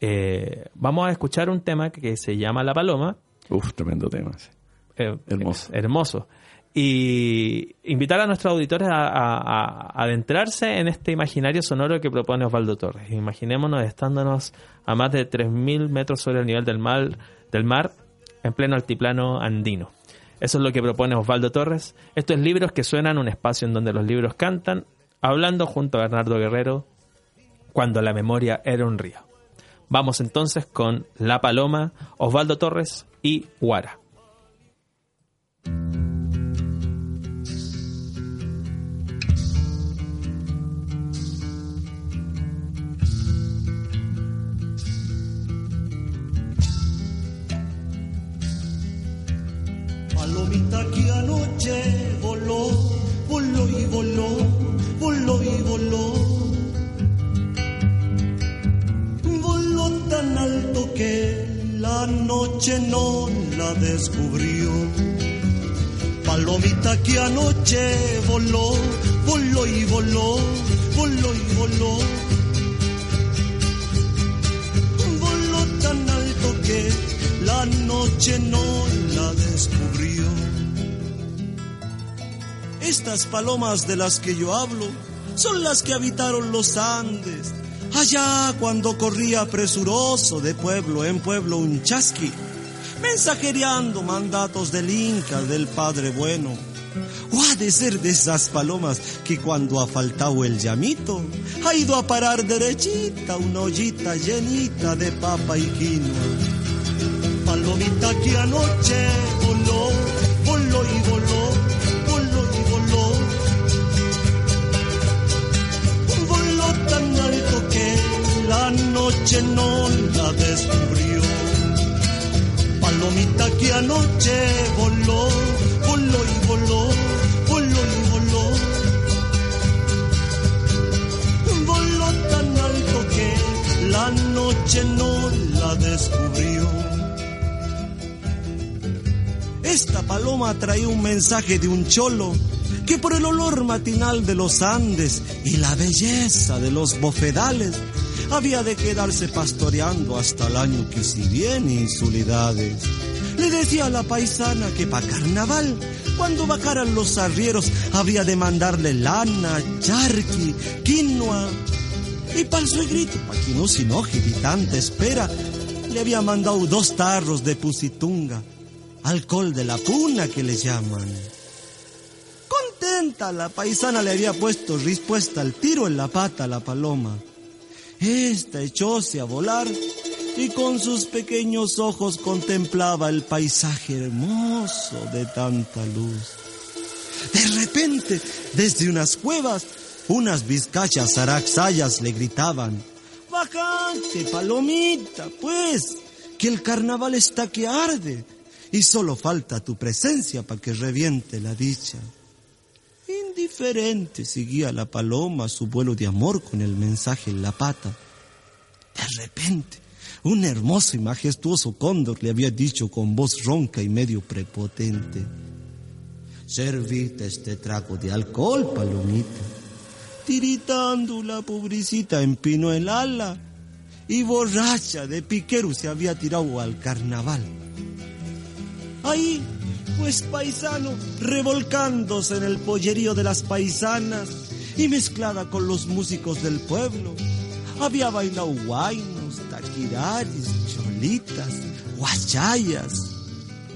Eh, vamos a escuchar un tema que, se llama La Paloma, Uf, tremendo tema. sí. eh, Hermoso. hermoso. Y invitar a nuestros auditores a, adentrarse en este imaginario sonoro que propone Osvaldo Torres. Imaginémonos estándonos a más de 3.000 metros sobre el nivel del mar, del mar en pleno altiplano andino. Eso es lo que propone Osvaldo Torres. Estos libros que suenan un espacio en donde los libros cantan, hablando junto a Bernardo Guerrero, cuando la memoria era un río. Vamos entonces con La Paloma, Osvaldo Torres y Guara. Palomita que anoche voló, voló y voló, voló y voló. Voló tan alto que la noche no la descubrió. Palomita que anoche voló, voló y voló, voló y voló. Voló tan alto que la noche no la descubrió. Estas palomas de las que yo hablo son las que habitaron los Andes. Allá cuando corría presuroso de pueblo en pueblo un chasqui, mensajereando mandatos del Inca, del Padre Bueno. O ha de ser de esas palomas que cuando ha faltado el llamito, ha ido a parar derechita una ollita llenita de papa y quinoa. Palomita que anoche voló, voló y voló, voló y voló. Voló tan alto que la noche no la descubrió. Palomita que anoche voló, voló y voló, voló y voló. Voló tan alto que la noche no la descubrió. Esta paloma traía un mensaje de un cholo que por el olor matinal de los Andes y la belleza de los bofedales había de quedarse pastoreando hasta el año que si viene insulidades. Le decía a la paisana que pa' carnaval, cuando bajaran los arrieros, había de mandarle lana, charqui, quinoa. Y para el suegrito, pa' que no se enoje tanta espera, le había mandado dos tarros de pusitunga, alcohol de la puna que le llaman. Contenta, la paisana le había puesto respuesta al tiro en la pata a la paloma. Esta echóse a volar y con sus pequeños ojos contemplaba el paisaje hermoso de tanta luz. De repente, desde unas cuevas, unas vizcachas araxayas le gritaban, Bajante, palomita, pues, que el carnaval está que arde y solo falta tu presencia para que reviente la dicha. Indiferente seguía la paloma su vuelo de amor con el mensaje en la pata. De repente, un hermoso y majestuoso cóndor le había dicho con voz ronca y medio prepotente, Servite este trago de alcohol, palomita. Tiritando la pobrecita empinó el ala y borracha de piquero se había tirado al carnaval. Ahí, pues paisano, revolcándose en el pollerío de las paisanas y mezclada con los músicos del pueblo, había bailado guainos, taquiraris, cholitas, guachayas,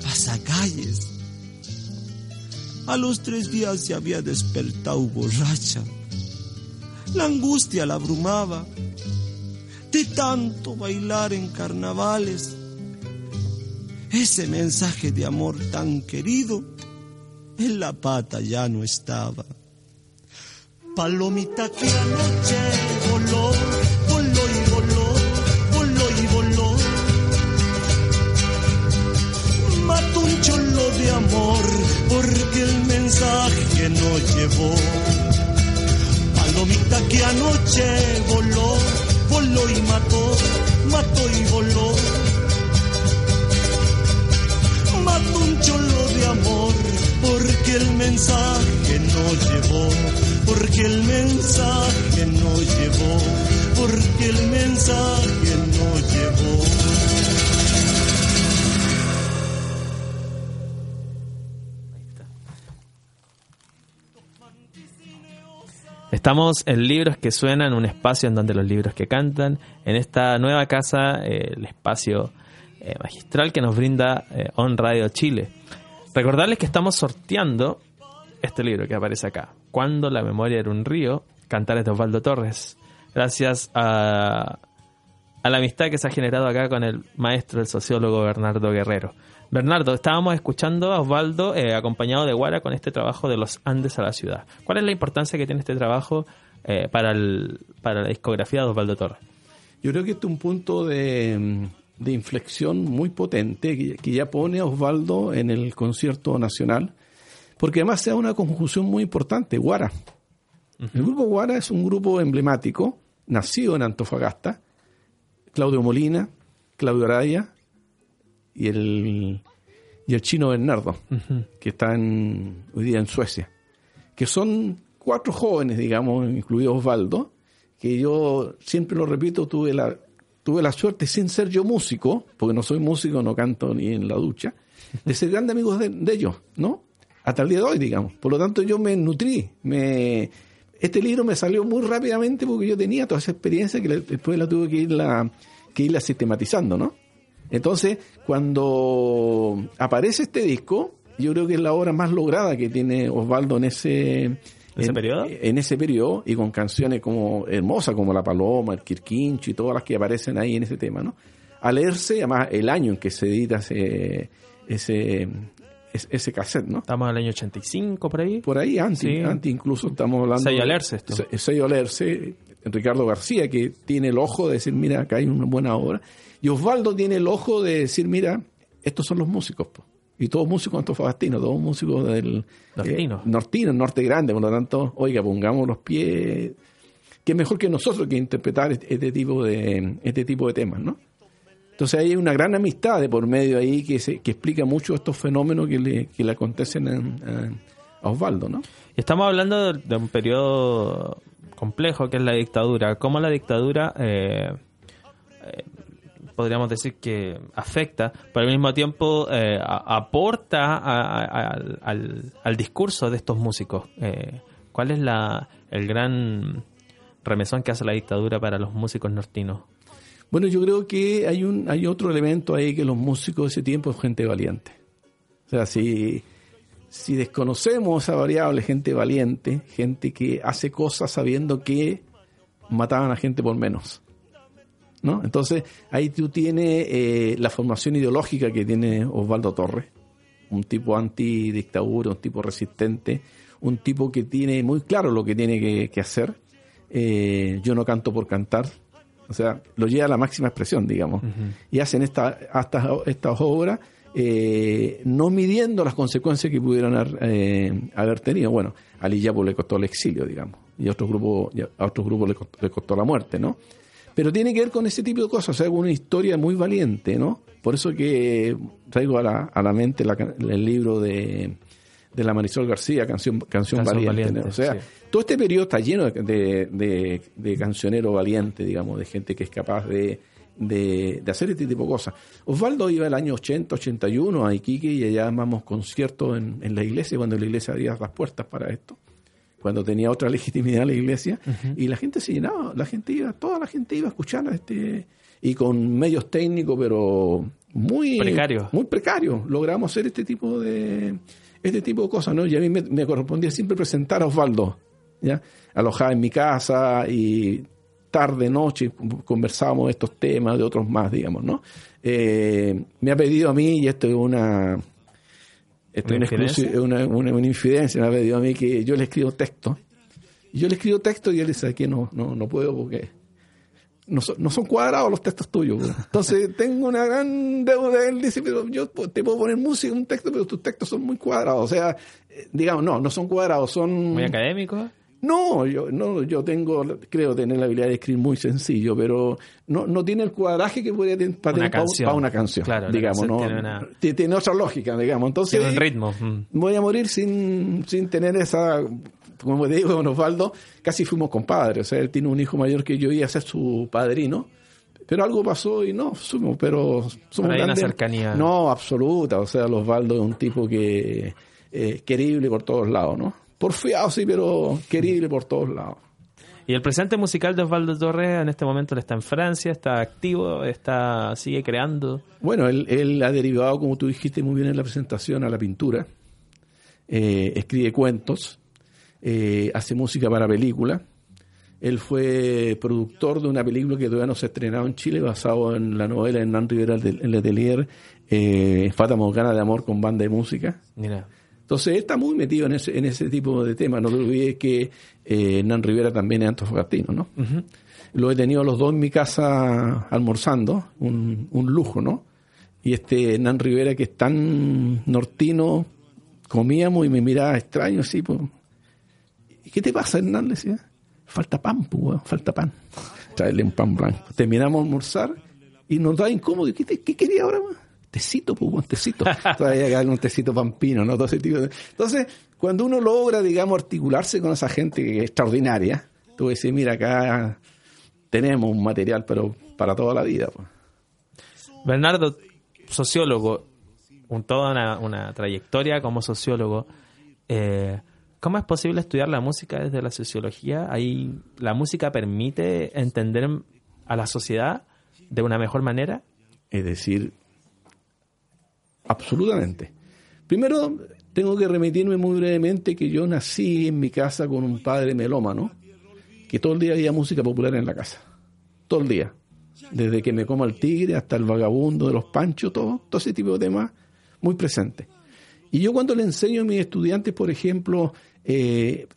pasacalles. A los tres días se había despertado borracha. La angustia la abrumaba de tanto bailar en carnavales. Ese mensaje de amor tan querido en la pata ya no estaba. Palomita que anoche voló, voló y voló, voló y voló. Mató un cholo de amor porque el mensaje no llevó. Palomita que anoche voló, voló y mató, mató y voló. Mató un cholo de amor porque el mensaje no llevó, porque el mensaje no llevó, porque el mensaje no llevó. Estamos en Libros que Suenan, un espacio en donde los libros que cantan, en esta nueva casa, eh, el espacio eh, magistral que nos brinda eh, On Radio Chile. Recordarles que estamos sorteando este libro que aparece acá, Cuando la memoria era un río, Cantares de Osvaldo Torres. Gracias a, a la amistad que se ha generado acá con el maestro, el sociólogo Bernardo Guerrero. Bernardo, estábamos escuchando a Osvaldo eh, acompañado de Guara con este trabajo de los Andes a la ciudad. ¿Cuál es la importancia que tiene este trabajo para, para la discografía de Osvaldo Torres? Yo creo que este es un punto de, de inflexión muy potente que, ya pone a Osvaldo en el concierto nacional, porque además se da una conjunción muy importante, Guara. El grupo Guara es un grupo emblemático, nacido en Antofagasta, Claudio Molina, Claudio Araya y el, y el chino Bernardo, que están hoy día en Suecia, que son cuatro jóvenes, digamos, incluido Osvaldo, que yo siempre lo repito, tuve la, tuve la suerte, sin ser yo músico, porque no soy músico, no canto ni en la ducha, de ser grandes amigos de, ellos, ¿no? Hasta el día de hoy, digamos. Por lo tanto, yo me nutrí, me, este libro me salió muy rápidamente porque yo tenía toda esa experiencia que después la tuve que irla, que irla sistematizando, ¿no? Entonces, cuando aparece este disco, yo creo que es la obra más lograda que tiene Osvaldo en ese, ¿Ese en, periodo? En ese periodo, y con canciones como hermosas como La Paloma, El Quirquincho y todas las que aparecen ahí en ese tema, ¿no? A leerse, además, el año en que se edita ese, ese, ese, ese cassette, ¿no? Estamos en el año 85 por ahí. Por ahí, antes, Sí. antes incluso estamos hablando... Sello de- Alerce esto. Se- Sello Alerce, Ricardo García, que tiene el ojo de decir, mira, acá hay una buena obra. Y Osvaldo tiene el ojo de decir, mira, estos son los músicos. po. Y todos músicos antofagastinos, todos músicos del... Nortino. eh, nortino, norte grande, por lo tanto, oiga, pongamos los pies... Que mejor que nosotros que interpretar este, este tipo de este tipo de temas, ¿no? Entonces hay una gran amistad de por medio ahí que, se, que explica mucho estos fenómenos que le, que le acontecen a, Osvaldo, ¿no? Estamos hablando de, un periodo complejo que es la dictadura. ¿Cómo la dictadura, eh, eh, podríamos decir que afecta, pero al mismo tiempo eh, a- aporta a- a- al, al- discurso de estos músicos? Eh, ¿Cuál es la, el gran remesón que hace la dictadura para los músicos nortinos? Bueno, yo creo que hay un hay otro elemento ahí que los músicos de ese tiempo es gente valiente. O sea, si, si desconocemos esa variable, gente valiente, gente que hace cosas sabiendo que mataban a gente por menos. ¿No? Entonces, ahí tú tienes eh, la formación ideológica que tiene Osvaldo Torres, un tipo antidictadura, un tipo resistente, un tipo que tiene muy claro lo que tiene que, que hacer. Eh, yo no canto por cantar, o sea, lo lleva a la máxima expresión, digamos. Y hacen esta, hasta estas obras eh, no midiendo las consecuencias que pudieran haber, eh, haber tenido. Bueno, a Lillapo le costó el exilio, digamos, y a otros grupos, a otros grupos le costó, le costó la muerte, ¿no? Pero tiene que ver con ese tipo de cosas, o sea, una historia muy valiente, ¿no? Por eso que traigo a la, a la mente la el libro de, de la Marisol García, Canción, Canción, Canción Valiente. Valiente, ¿no? O sea, sí. todo este periodo está lleno de, de, de- de cancionero valiente, digamos, de gente que es capaz de, de, de hacer este tipo de cosas. Osvaldo iba el año 80, 81 a Iquique y allá armamos conciertos en, en la iglesia, cuando la iglesia abría las puertas para esto, cuando tenía otra legitimidad la iglesia, y la gente se llenaba, la gente iba, toda la gente iba a escuchar a este, y con medios técnicos, pero muy Precarios. muy precarios, logramos hacer este tipo de este tipo de cosas, ¿no? Y a mí me, me correspondía siempre presentar a Osvaldo, ¿ya? Alojada en mi casa y tarde, noche, conversábamos de estos temas, de otros más, digamos, ¿no? Eh, me ha pedido a mí, y esto es una... Esto es ¿Una una, una, una- una infidencia, me ha pedido a mí que yo le escribo texto. Y yo le escribo texto y él dice que no, no, no puedo porque no son, no son cuadrados los textos tuyos. Entonces tengo una gran deuda. Él dice, pero yo te puedo poner música, un texto, pero tus textos son muy cuadrados. O sea, eh, digamos, no, no son cuadrados, son... ¿Muy académico? No, yo, no, yo tengo, creo tener la habilidad de escribir muy sencillo, pero no, no tiene el cuadraje que podría tener para, Una tener canción. para una canción. Claro, la digamos, ¿no? tiene una- Tiene- tiene otra lógica, digamos. Entonces, Tiene un ritmo. mm. voy a morir sin, sin tener esa, como te digo, con Osvaldo, casi fuimos compadres. O sea, él tiene un hijo mayor que yo y a ser su padrino. Pero algo pasó y no, somos, pero somos Pero hay una cercanía. No, absoluta. O sea, Osvaldo es un tipo que eh, querible por todos lados, ¿no? Porfiado, sí, pero querible por todos lados. Y el presente musical de Osvaldo Torres en este momento está en Francia, está activo, está sigue creando. Bueno, él, él ha derivado, como tú dijiste muy bien en la presentación, a la pintura. Eh, escribe cuentos, eh, hace música para película. Él fue productor de una película que todavía no se ha estrenado en Chile, basado en la novela de Hernán Rivera del El Atelier, eh, Fata Morgana de Amor con banda de música. Mira, Entonces él está muy metido en ese, en ese tipo de temas. No te olvides que eh, Hernán Rivera también es antofagastino, ¿no? Lo he tenido los dos en mi casa almorzando, un, un lujo, ¿no? Y este Hernán Rivera que es tan nortino, comíamos y me miraba extraño así, pues. ¿Y qué te pasa, Hernán? Le decía, falta pan, pues, falta pan. Traerle un pan blanco. Terminamos de almorzar y nos da incómodo. ¿Qué, te- qué quería ahora, weón? Tecito, pues, weón, tecito. Todavía que un tecito pampino, ¿no? Todo ese tipo de- Entonces, cuando uno logra, digamos, articularse con esa gente que es extraordinaria, tú decís, mira, acá tenemos un material, pero para toda la vida, pues. Bernardo, sociólogo, con toda una, una trayectoria como sociólogo, eh, ¿Cómo es posible estudiar la música desde la sociología? Ahí la música permite entender a la sociedad de una mejor manera. Es decir, absolutamente. Primero, tengo que remitirme muy brevemente que yo nací en mi casa con un padre melómano, que todo el día había música popular en la casa. Todo el día. Desde que me como el tigre hasta el vagabundo de los panchos, todo, todo ese tipo de temas muy presentes. Y yo cuando le enseño a mis estudiantes, por ejemplo, eh,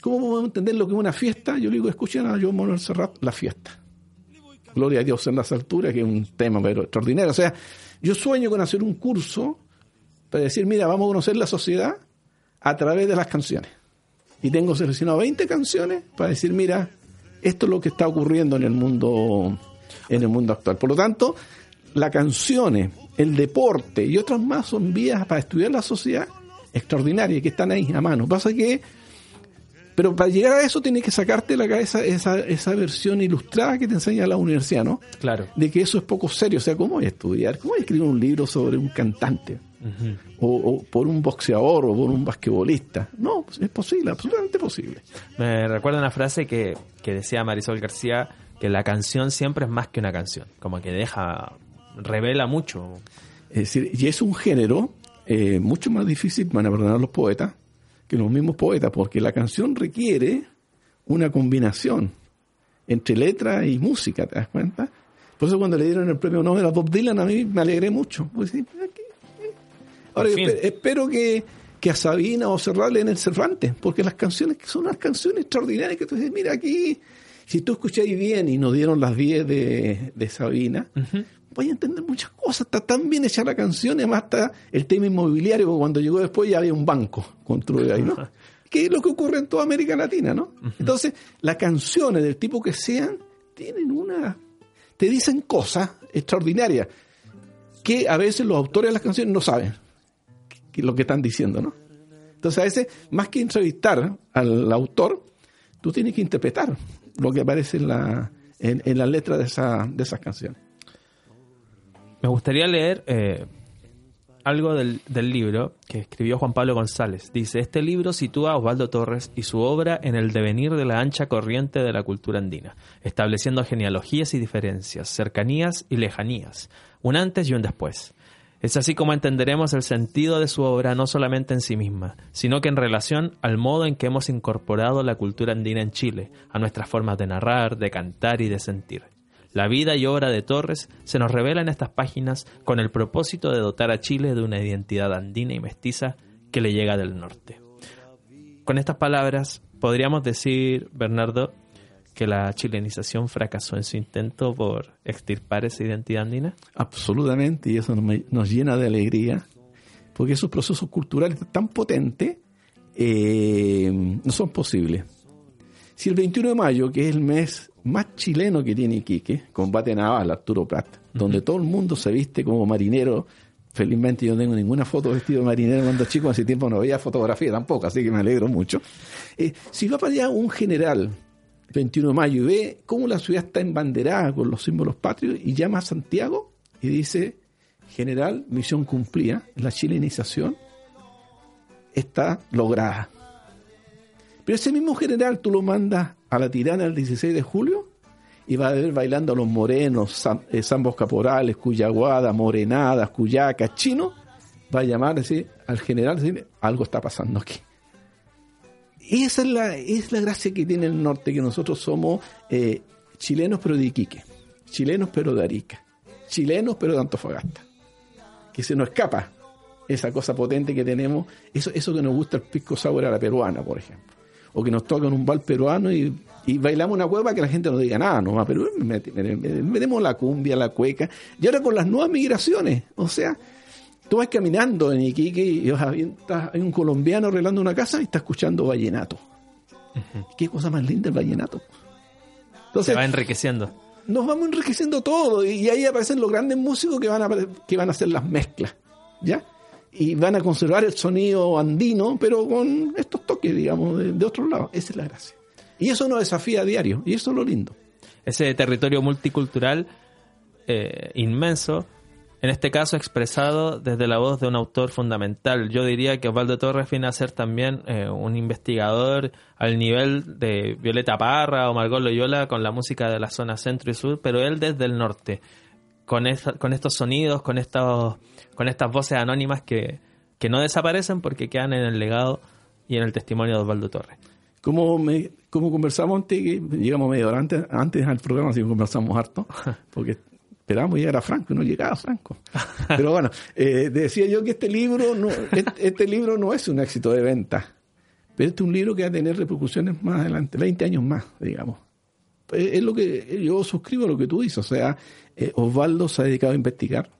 ¿cómo podemos entender lo que es una fiesta? Yo le digo, escuchen a John Manuel Serrat, la fiesta. Gloria a Dios en las alturas, que es un tema pero extraordinario. O sea, yo sueño con hacer un curso para decir, mira, vamos a conocer la sociedad a través de las canciones. Y tengo seleccionado 20 canciones para decir, mira, esto es lo que está ocurriendo en el mundo en el mundo actual. Por lo tanto, las canciones, el deporte y otras más son vías para estudiar la sociedad extraordinarias que están ahí a mano. Pasa que pero para llegar a eso tienes que sacarte la cabeza esa, esa versión ilustrada que te enseña la universidad, ¿no? Claro. De que eso es poco serio. O sea, ¿cómo voy a estudiar? ¿Cómo voy a escribir un libro sobre un cantante? o, o, por un boxeador o por un basquetbolista. No, es posible, absolutamente posible. Me recuerda una frase que, que decía Marisol García, que la canción siempre es más que una canción. Como que deja, revela mucho. Es decir, y es un género eh, mucho más difícil, van a perdonar los poetas, que los mismos poetas, porque la canción requiere una combinación entre letra y música, ¿te das cuenta? Por eso cuando le dieron el premio Nobel a Bob Dylan a mí me alegré mucho. Pues, Ahora espero, espero que, que, a Sabina o Serrat en el Cervantes, porque las canciones son unas canciones extraordinarias que tú dices, mira aquí, si tú escucháis bien y nos dieron las 10 de, de Sabina, uh -huh. Voy a entender muchas cosas. Está tan bien hecha la canción además está el tema inmobiliario, porque cuando llegó después ya había un banco construido ahí, ¿no? que es lo que ocurre en toda América Latina, ¿no? Uh -huh. Entonces, las canciones del tipo que sean tienen una... te dicen cosas extraordinarias que a veces los autores de las canciones no saben lo que están diciendo, ¿no? Entonces, a veces, más que entrevistar al autor, tú tienes que interpretar lo que aparece en la, en, en la letra de, esa, de esas canciones. Me gustaría leer eh, algo del, del, libro que escribió Juan Pablo González. Dice, este libro sitúa a Osvaldo Torres y su obra en el devenir de la ancha corriente de la cultura andina, estableciendo genealogías y diferencias, cercanías y lejanías, un antes y un después. Es así como entenderemos el sentido de su obra no solamente en sí misma, sino que en relación al modo en que hemos incorporado la cultura andina en Chile, a nuestras formas de narrar, de cantar y de sentir. La vida y obra de Torres se nos revela en estas páginas con el propósito de dotar a Chile de una identidad andina y mestiza que le llega del norte. Con estas palabras, podríamos decir, Bernardo, que la chilenización fracasó en su intento por extirpar esa identidad andina? Absolutamente, y eso nos, llena de alegría, porque esos procesos culturales tan potentes eh, no son posibles. Si el 21 de mayo, que es el mes más chileno que tiene Iquique, combate naval Arturo Prat, uh -huh. donde todo el mundo se viste como marinero, felizmente yo no tengo ninguna foto vestido de marinero cuando chico, hace tiempo no veía fotografía tampoco, así que me alegro mucho. Eh, si va para allá un general 21 de mayo y ve cómo la ciudad está embanderada con los símbolos patrios y llama a Santiago y dice, general, misión cumplida, la chilenización está lograda. Pero ese mismo general tú lo mandas a la tirana el 16 de julio y va a ver bailando a los morenos, eh, zambos caporales, cuyaguada, morenadas, cuyacas, chinos, va a llamar decir, al general decir, algo está pasando aquí. Esa es la, es la gracia que tiene el norte, que nosotros somos eh, chilenos pero de Iquique, chilenos pero de Arica, chilenos pero de Antofagasta. Que se nos escapa esa cosa potente que tenemos, eso, eso que nos gusta el pisco sour a la peruana, por ejemplo. O que nos toca en un bal peruano y, y bailamos una cueva que la gente no diga nada, no, pero metemos la cumbia, la cueca. Y ahora con las nuevas migraciones, o sea, Tú vas caminando en Iquique y hay un colombiano arreglando una casa y está escuchando vallenato. Uh -huh. Qué cosa más linda el vallenato. Entonces, Se va enriqueciendo. Nos vamos enriqueciendo todo y ahí aparecen los grandes músicos que van a, que van a hacer las mezclas. ¿Ya? Y van a conservar el sonido andino, pero con estos toques, digamos, de, otro lado. Esa es la gracia. Y eso nos desafía a diario, y eso es lo lindo. Ese territorio multicultural eh, inmenso en este caso expresado desde la voz de un autor fundamental. Yo diría que Osvaldo Torres viene a ser también eh, un investigador al nivel de Violeta Parra o Margot Loyola con la música de la zona centro y sur, pero él desde el norte, con, con estos sonidos, con, estos, con estas voces anónimas que, que no desaparecen porque quedan en el legado y en el testimonio de Osvaldo Torres. Como, me, como conversamos antes, llegamos medio hora antes, antes al programa, así conversamos harto, porque esperábamos llegar a Franco y no llegaba Franco. Pero bueno, eh, decía yo que este libro, no, este, este, libro no es un éxito de venta, pero este es un libro que va a tener repercusiones más adelante, 20 años más, digamos. Es, lo que yo suscribo a lo que tú dices, o sea, eh, Osvaldo se ha dedicado a investigar,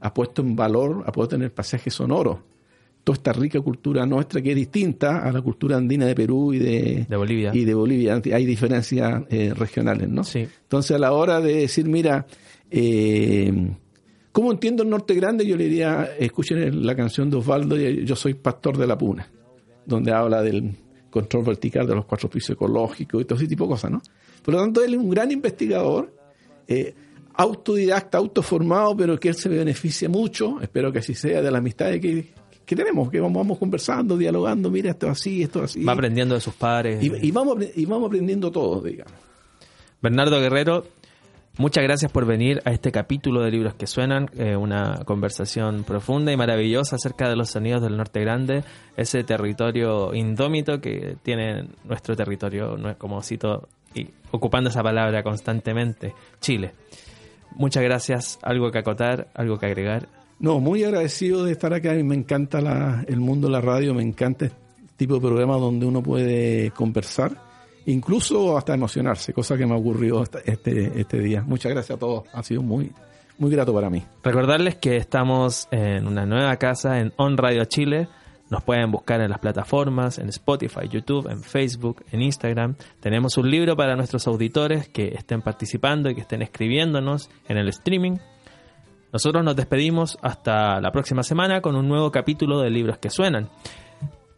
ha puesto en valor, ha podido tener pasajes sonoros toda esta rica cultura nuestra que es distinta a la cultura andina de Perú y de, Bolivia. Y de Bolivia. Hay diferencias eh, regionales, ¿no? Sí. Entonces, a la hora de decir, mira, eh, ¿cómo entiendo el Norte Grande? Yo le diría, escuchen la canción de Osvaldo, Yo soy pastor de la Puna, donde habla del control vertical de los cuatro pisos ecológicos y todo ese tipo de cosas, ¿no? Por lo tanto, él es un gran investigador. Eh, autodidacta, autoformado, pero que él se beneficia mucho, espero que así sea, de la amistad que, que tenemos, que vamos, vamos conversando, dialogando, mira, esto así, esto así. Va aprendiendo de sus padres. Y, vamos, y vamos aprendiendo todos, digamos. Bernardo Guerrero, muchas gracias por venir a este capítulo de Libros que Suenan, eh, una conversación profunda y maravillosa acerca de los sonidos del Norte Grande, ese territorio indómito que tiene nuestro territorio, como cito, y ocupando esa palabra constantemente, Chile. Muchas gracias, algo que acotar, algo que agregar. No, muy agradecido de estar acá. Me encanta la, el mundo de la radio, me encanta este tipo de programa donde uno puede conversar, incluso hasta emocionarse, cosa que me ocurrió este, este día. Muchas gracias a todos, ha sido muy, muy grato para mí. Recordarles que estamos en una nueva casa en On Radio Chile. Nos pueden buscar en las plataformas, en Spotify, YouTube, en Facebook, en Instagram. Tenemos un libro para nuestros auditores que estén participando y que estén escribiéndonos en el streaming. Nosotros nos despedimos hasta la próxima semana con un nuevo capítulo de Libros que Suenan.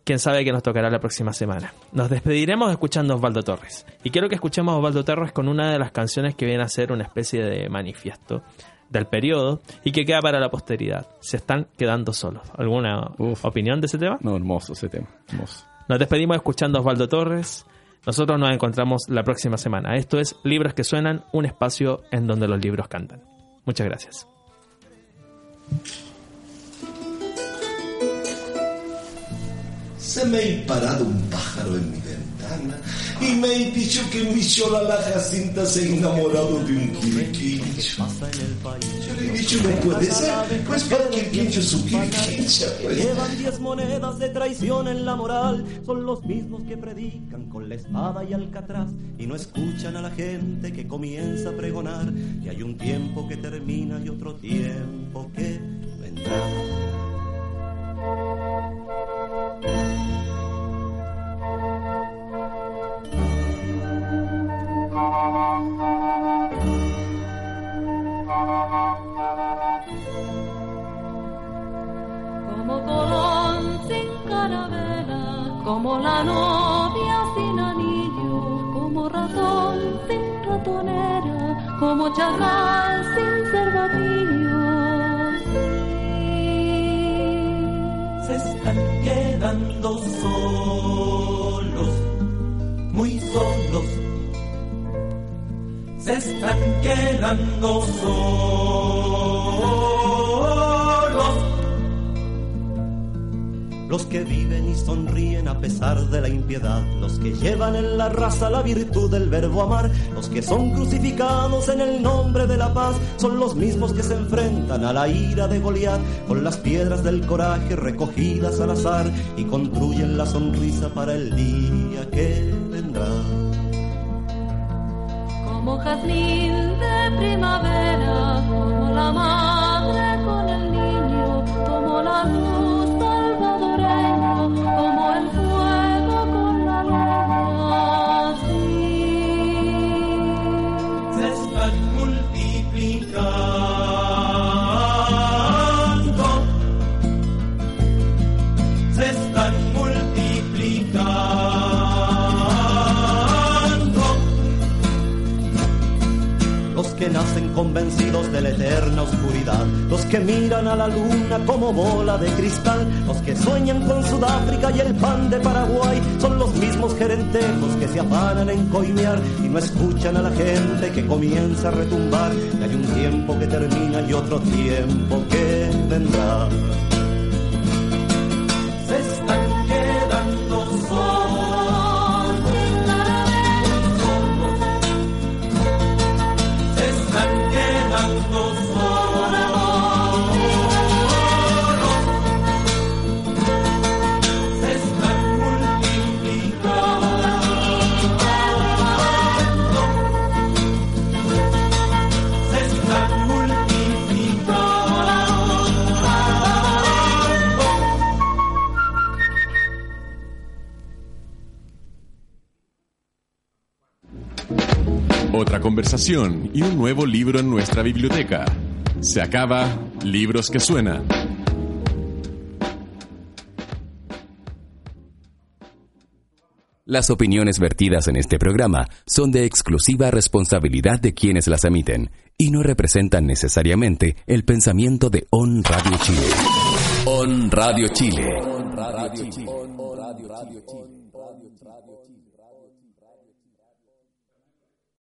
Quién sabe qué nos tocará la próxima semana. Nos despediremos escuchando a Osvaldo Torres. Y quiero que escuchemos a Osvaldo Torres con una de las canciones que viene a ser una especie de manifiesto del periodo y que queda para la posteridad. Se están quedando solos. ¿Alguna opinión de ese tema? No, hermoso ese tema. Hermoso. Nos despedimos escuchando a Osvaldo Torres. Nosotros nos encontramos la próxima semana. Esto es Libros que Suenan, un espacio en donde los libros cantan. Muchas gracias. Se me ha parado un pájaro en mi y me ha dicho que mi la Jacinta se ha enamorado de un quiriquincho. Yo le he dicho, no puede ser, pues para que quincho su quiriquincha. Pues. Llevan diez monedas de traición en la moral, son los mismos que predican con la espada y alcatraz y no escuchan a la gente que comienza a pregonar que hay un tiempo que termina y otro tiempo que vendrá. Solos. Los que viven y sonríen a pesar de la impiedad, los que llevan en la raza la virtud del verbo amar, los que son crucificados en el nombre de la paz, son los mismos que se enfrentan a la ira de Goliat con las piedras del coraje recogidas al azar y construyen la sonrisa para el día que que miran a la luna como bola de cristal, los que sueñan con Sudáfrica y el pan de Paraguay, son los mismos gerentejos que se afanan en coimear y no escuchan a la gente que comienza a retumbar, que hay un tiempo que termina y otro tiempo que vendrá. Y un nuevo libro en nuestra biblioteca. Se acaba Libros que Suenan. Las opiniones vertidas en este programa son de exclusiva responsabilidad de quienes las emiten y no representan necesariamente el pensamiento de On Radio Chile. On Radio Chile.